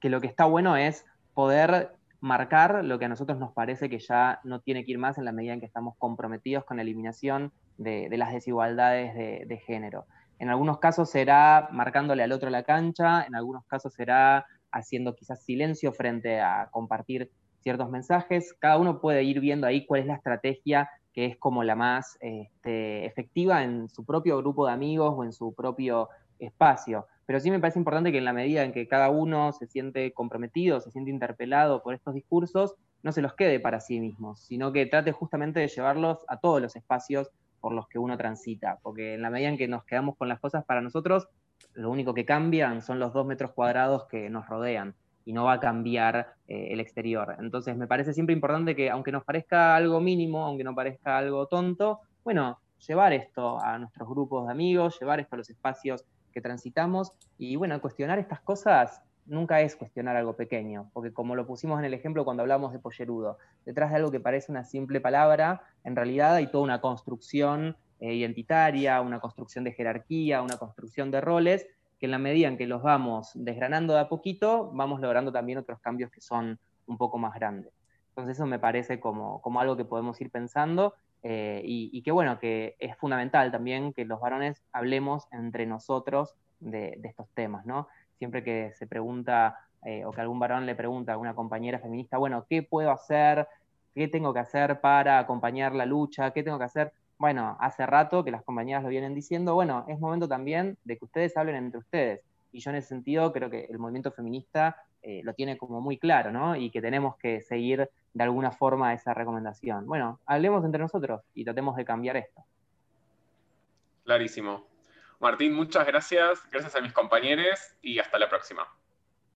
que lo que está bueno es poder marcar lo que a nosotros nos parece que ya no tiene que ir más en la medida en que estamos comprometidos con la eliminación de, las desigualdades de, género. En algunos casos será marcándole al otro la cancha, en algunos casos será haciendo quizás silencio frente a compartir ciertos mensajes. Cada uno puede ir viendo ahí cuál es la estrategia que es como la más este, efectiva en su propio grupo de amigos o en su propio espacio. Pero sí me parece importante que en la medida en que cada uno se siente comprometido, se siente interpelado por estos discursos, no se los quede para sí mismos, sino que trate justamente de llevarlos a todos los espacios por los que uno transita, porque en la medida en que nos quedamos con las cosas para nosotros, lo único que cambian son los dos metros cuadrados que nos rodean y no va a cambiar eh, el exterior. Entonces me parece siempre importante que, aunque nos parezca algo mínimo, aunque no parezca algo tonto, bueno, llevar esto a nuestros grupos de amigos, llevar esto a los espacios que transitamos. Y bueno, cuestionar estas cosas nunca es cuestionar algo pequeño, porque como lo pusimos en el ejemplo cuando hablamos de pollerudo, detrás de algo que parece una simple palabra, en realidad hay toda una construcción eh, identitaria, una construcción de jerarquía, una construcción de roles, que en la medida en que los vamos desgranando de a poquito, vamos logrando también otros cambios que son un poco más grandes. Entonces eso me parece como, como algo que podemos ir pensando eh, y, que bueno, que es fundamental también que los varones hablemos entre nosotros de, estos temas, ¿no? Siempre que se pregunta eh, o que algún varón le pregunta a alguna compañera feminista, bueno, ¿qué puedo hacer? ¿Qué tengo que hacer para acompañar la lucha? ¿Qué tengo que hacer? Bueno, hace rato que las compañeras lo vienen diciendo, bueno, es momento también de que ustedes hablen entre ustedes. Y yo en ese sentido creo que el movimiento feminista eh, lo tiene como muy claro, ¿no? Y que tenemos que seguir de alguna forma esa recomendación. Bueno, hablemos entre nosotros y tratemos de cambiar esto. Clarísimo. Martín, muchas gracias. Gracias a mis compañeros y hasta la próxima.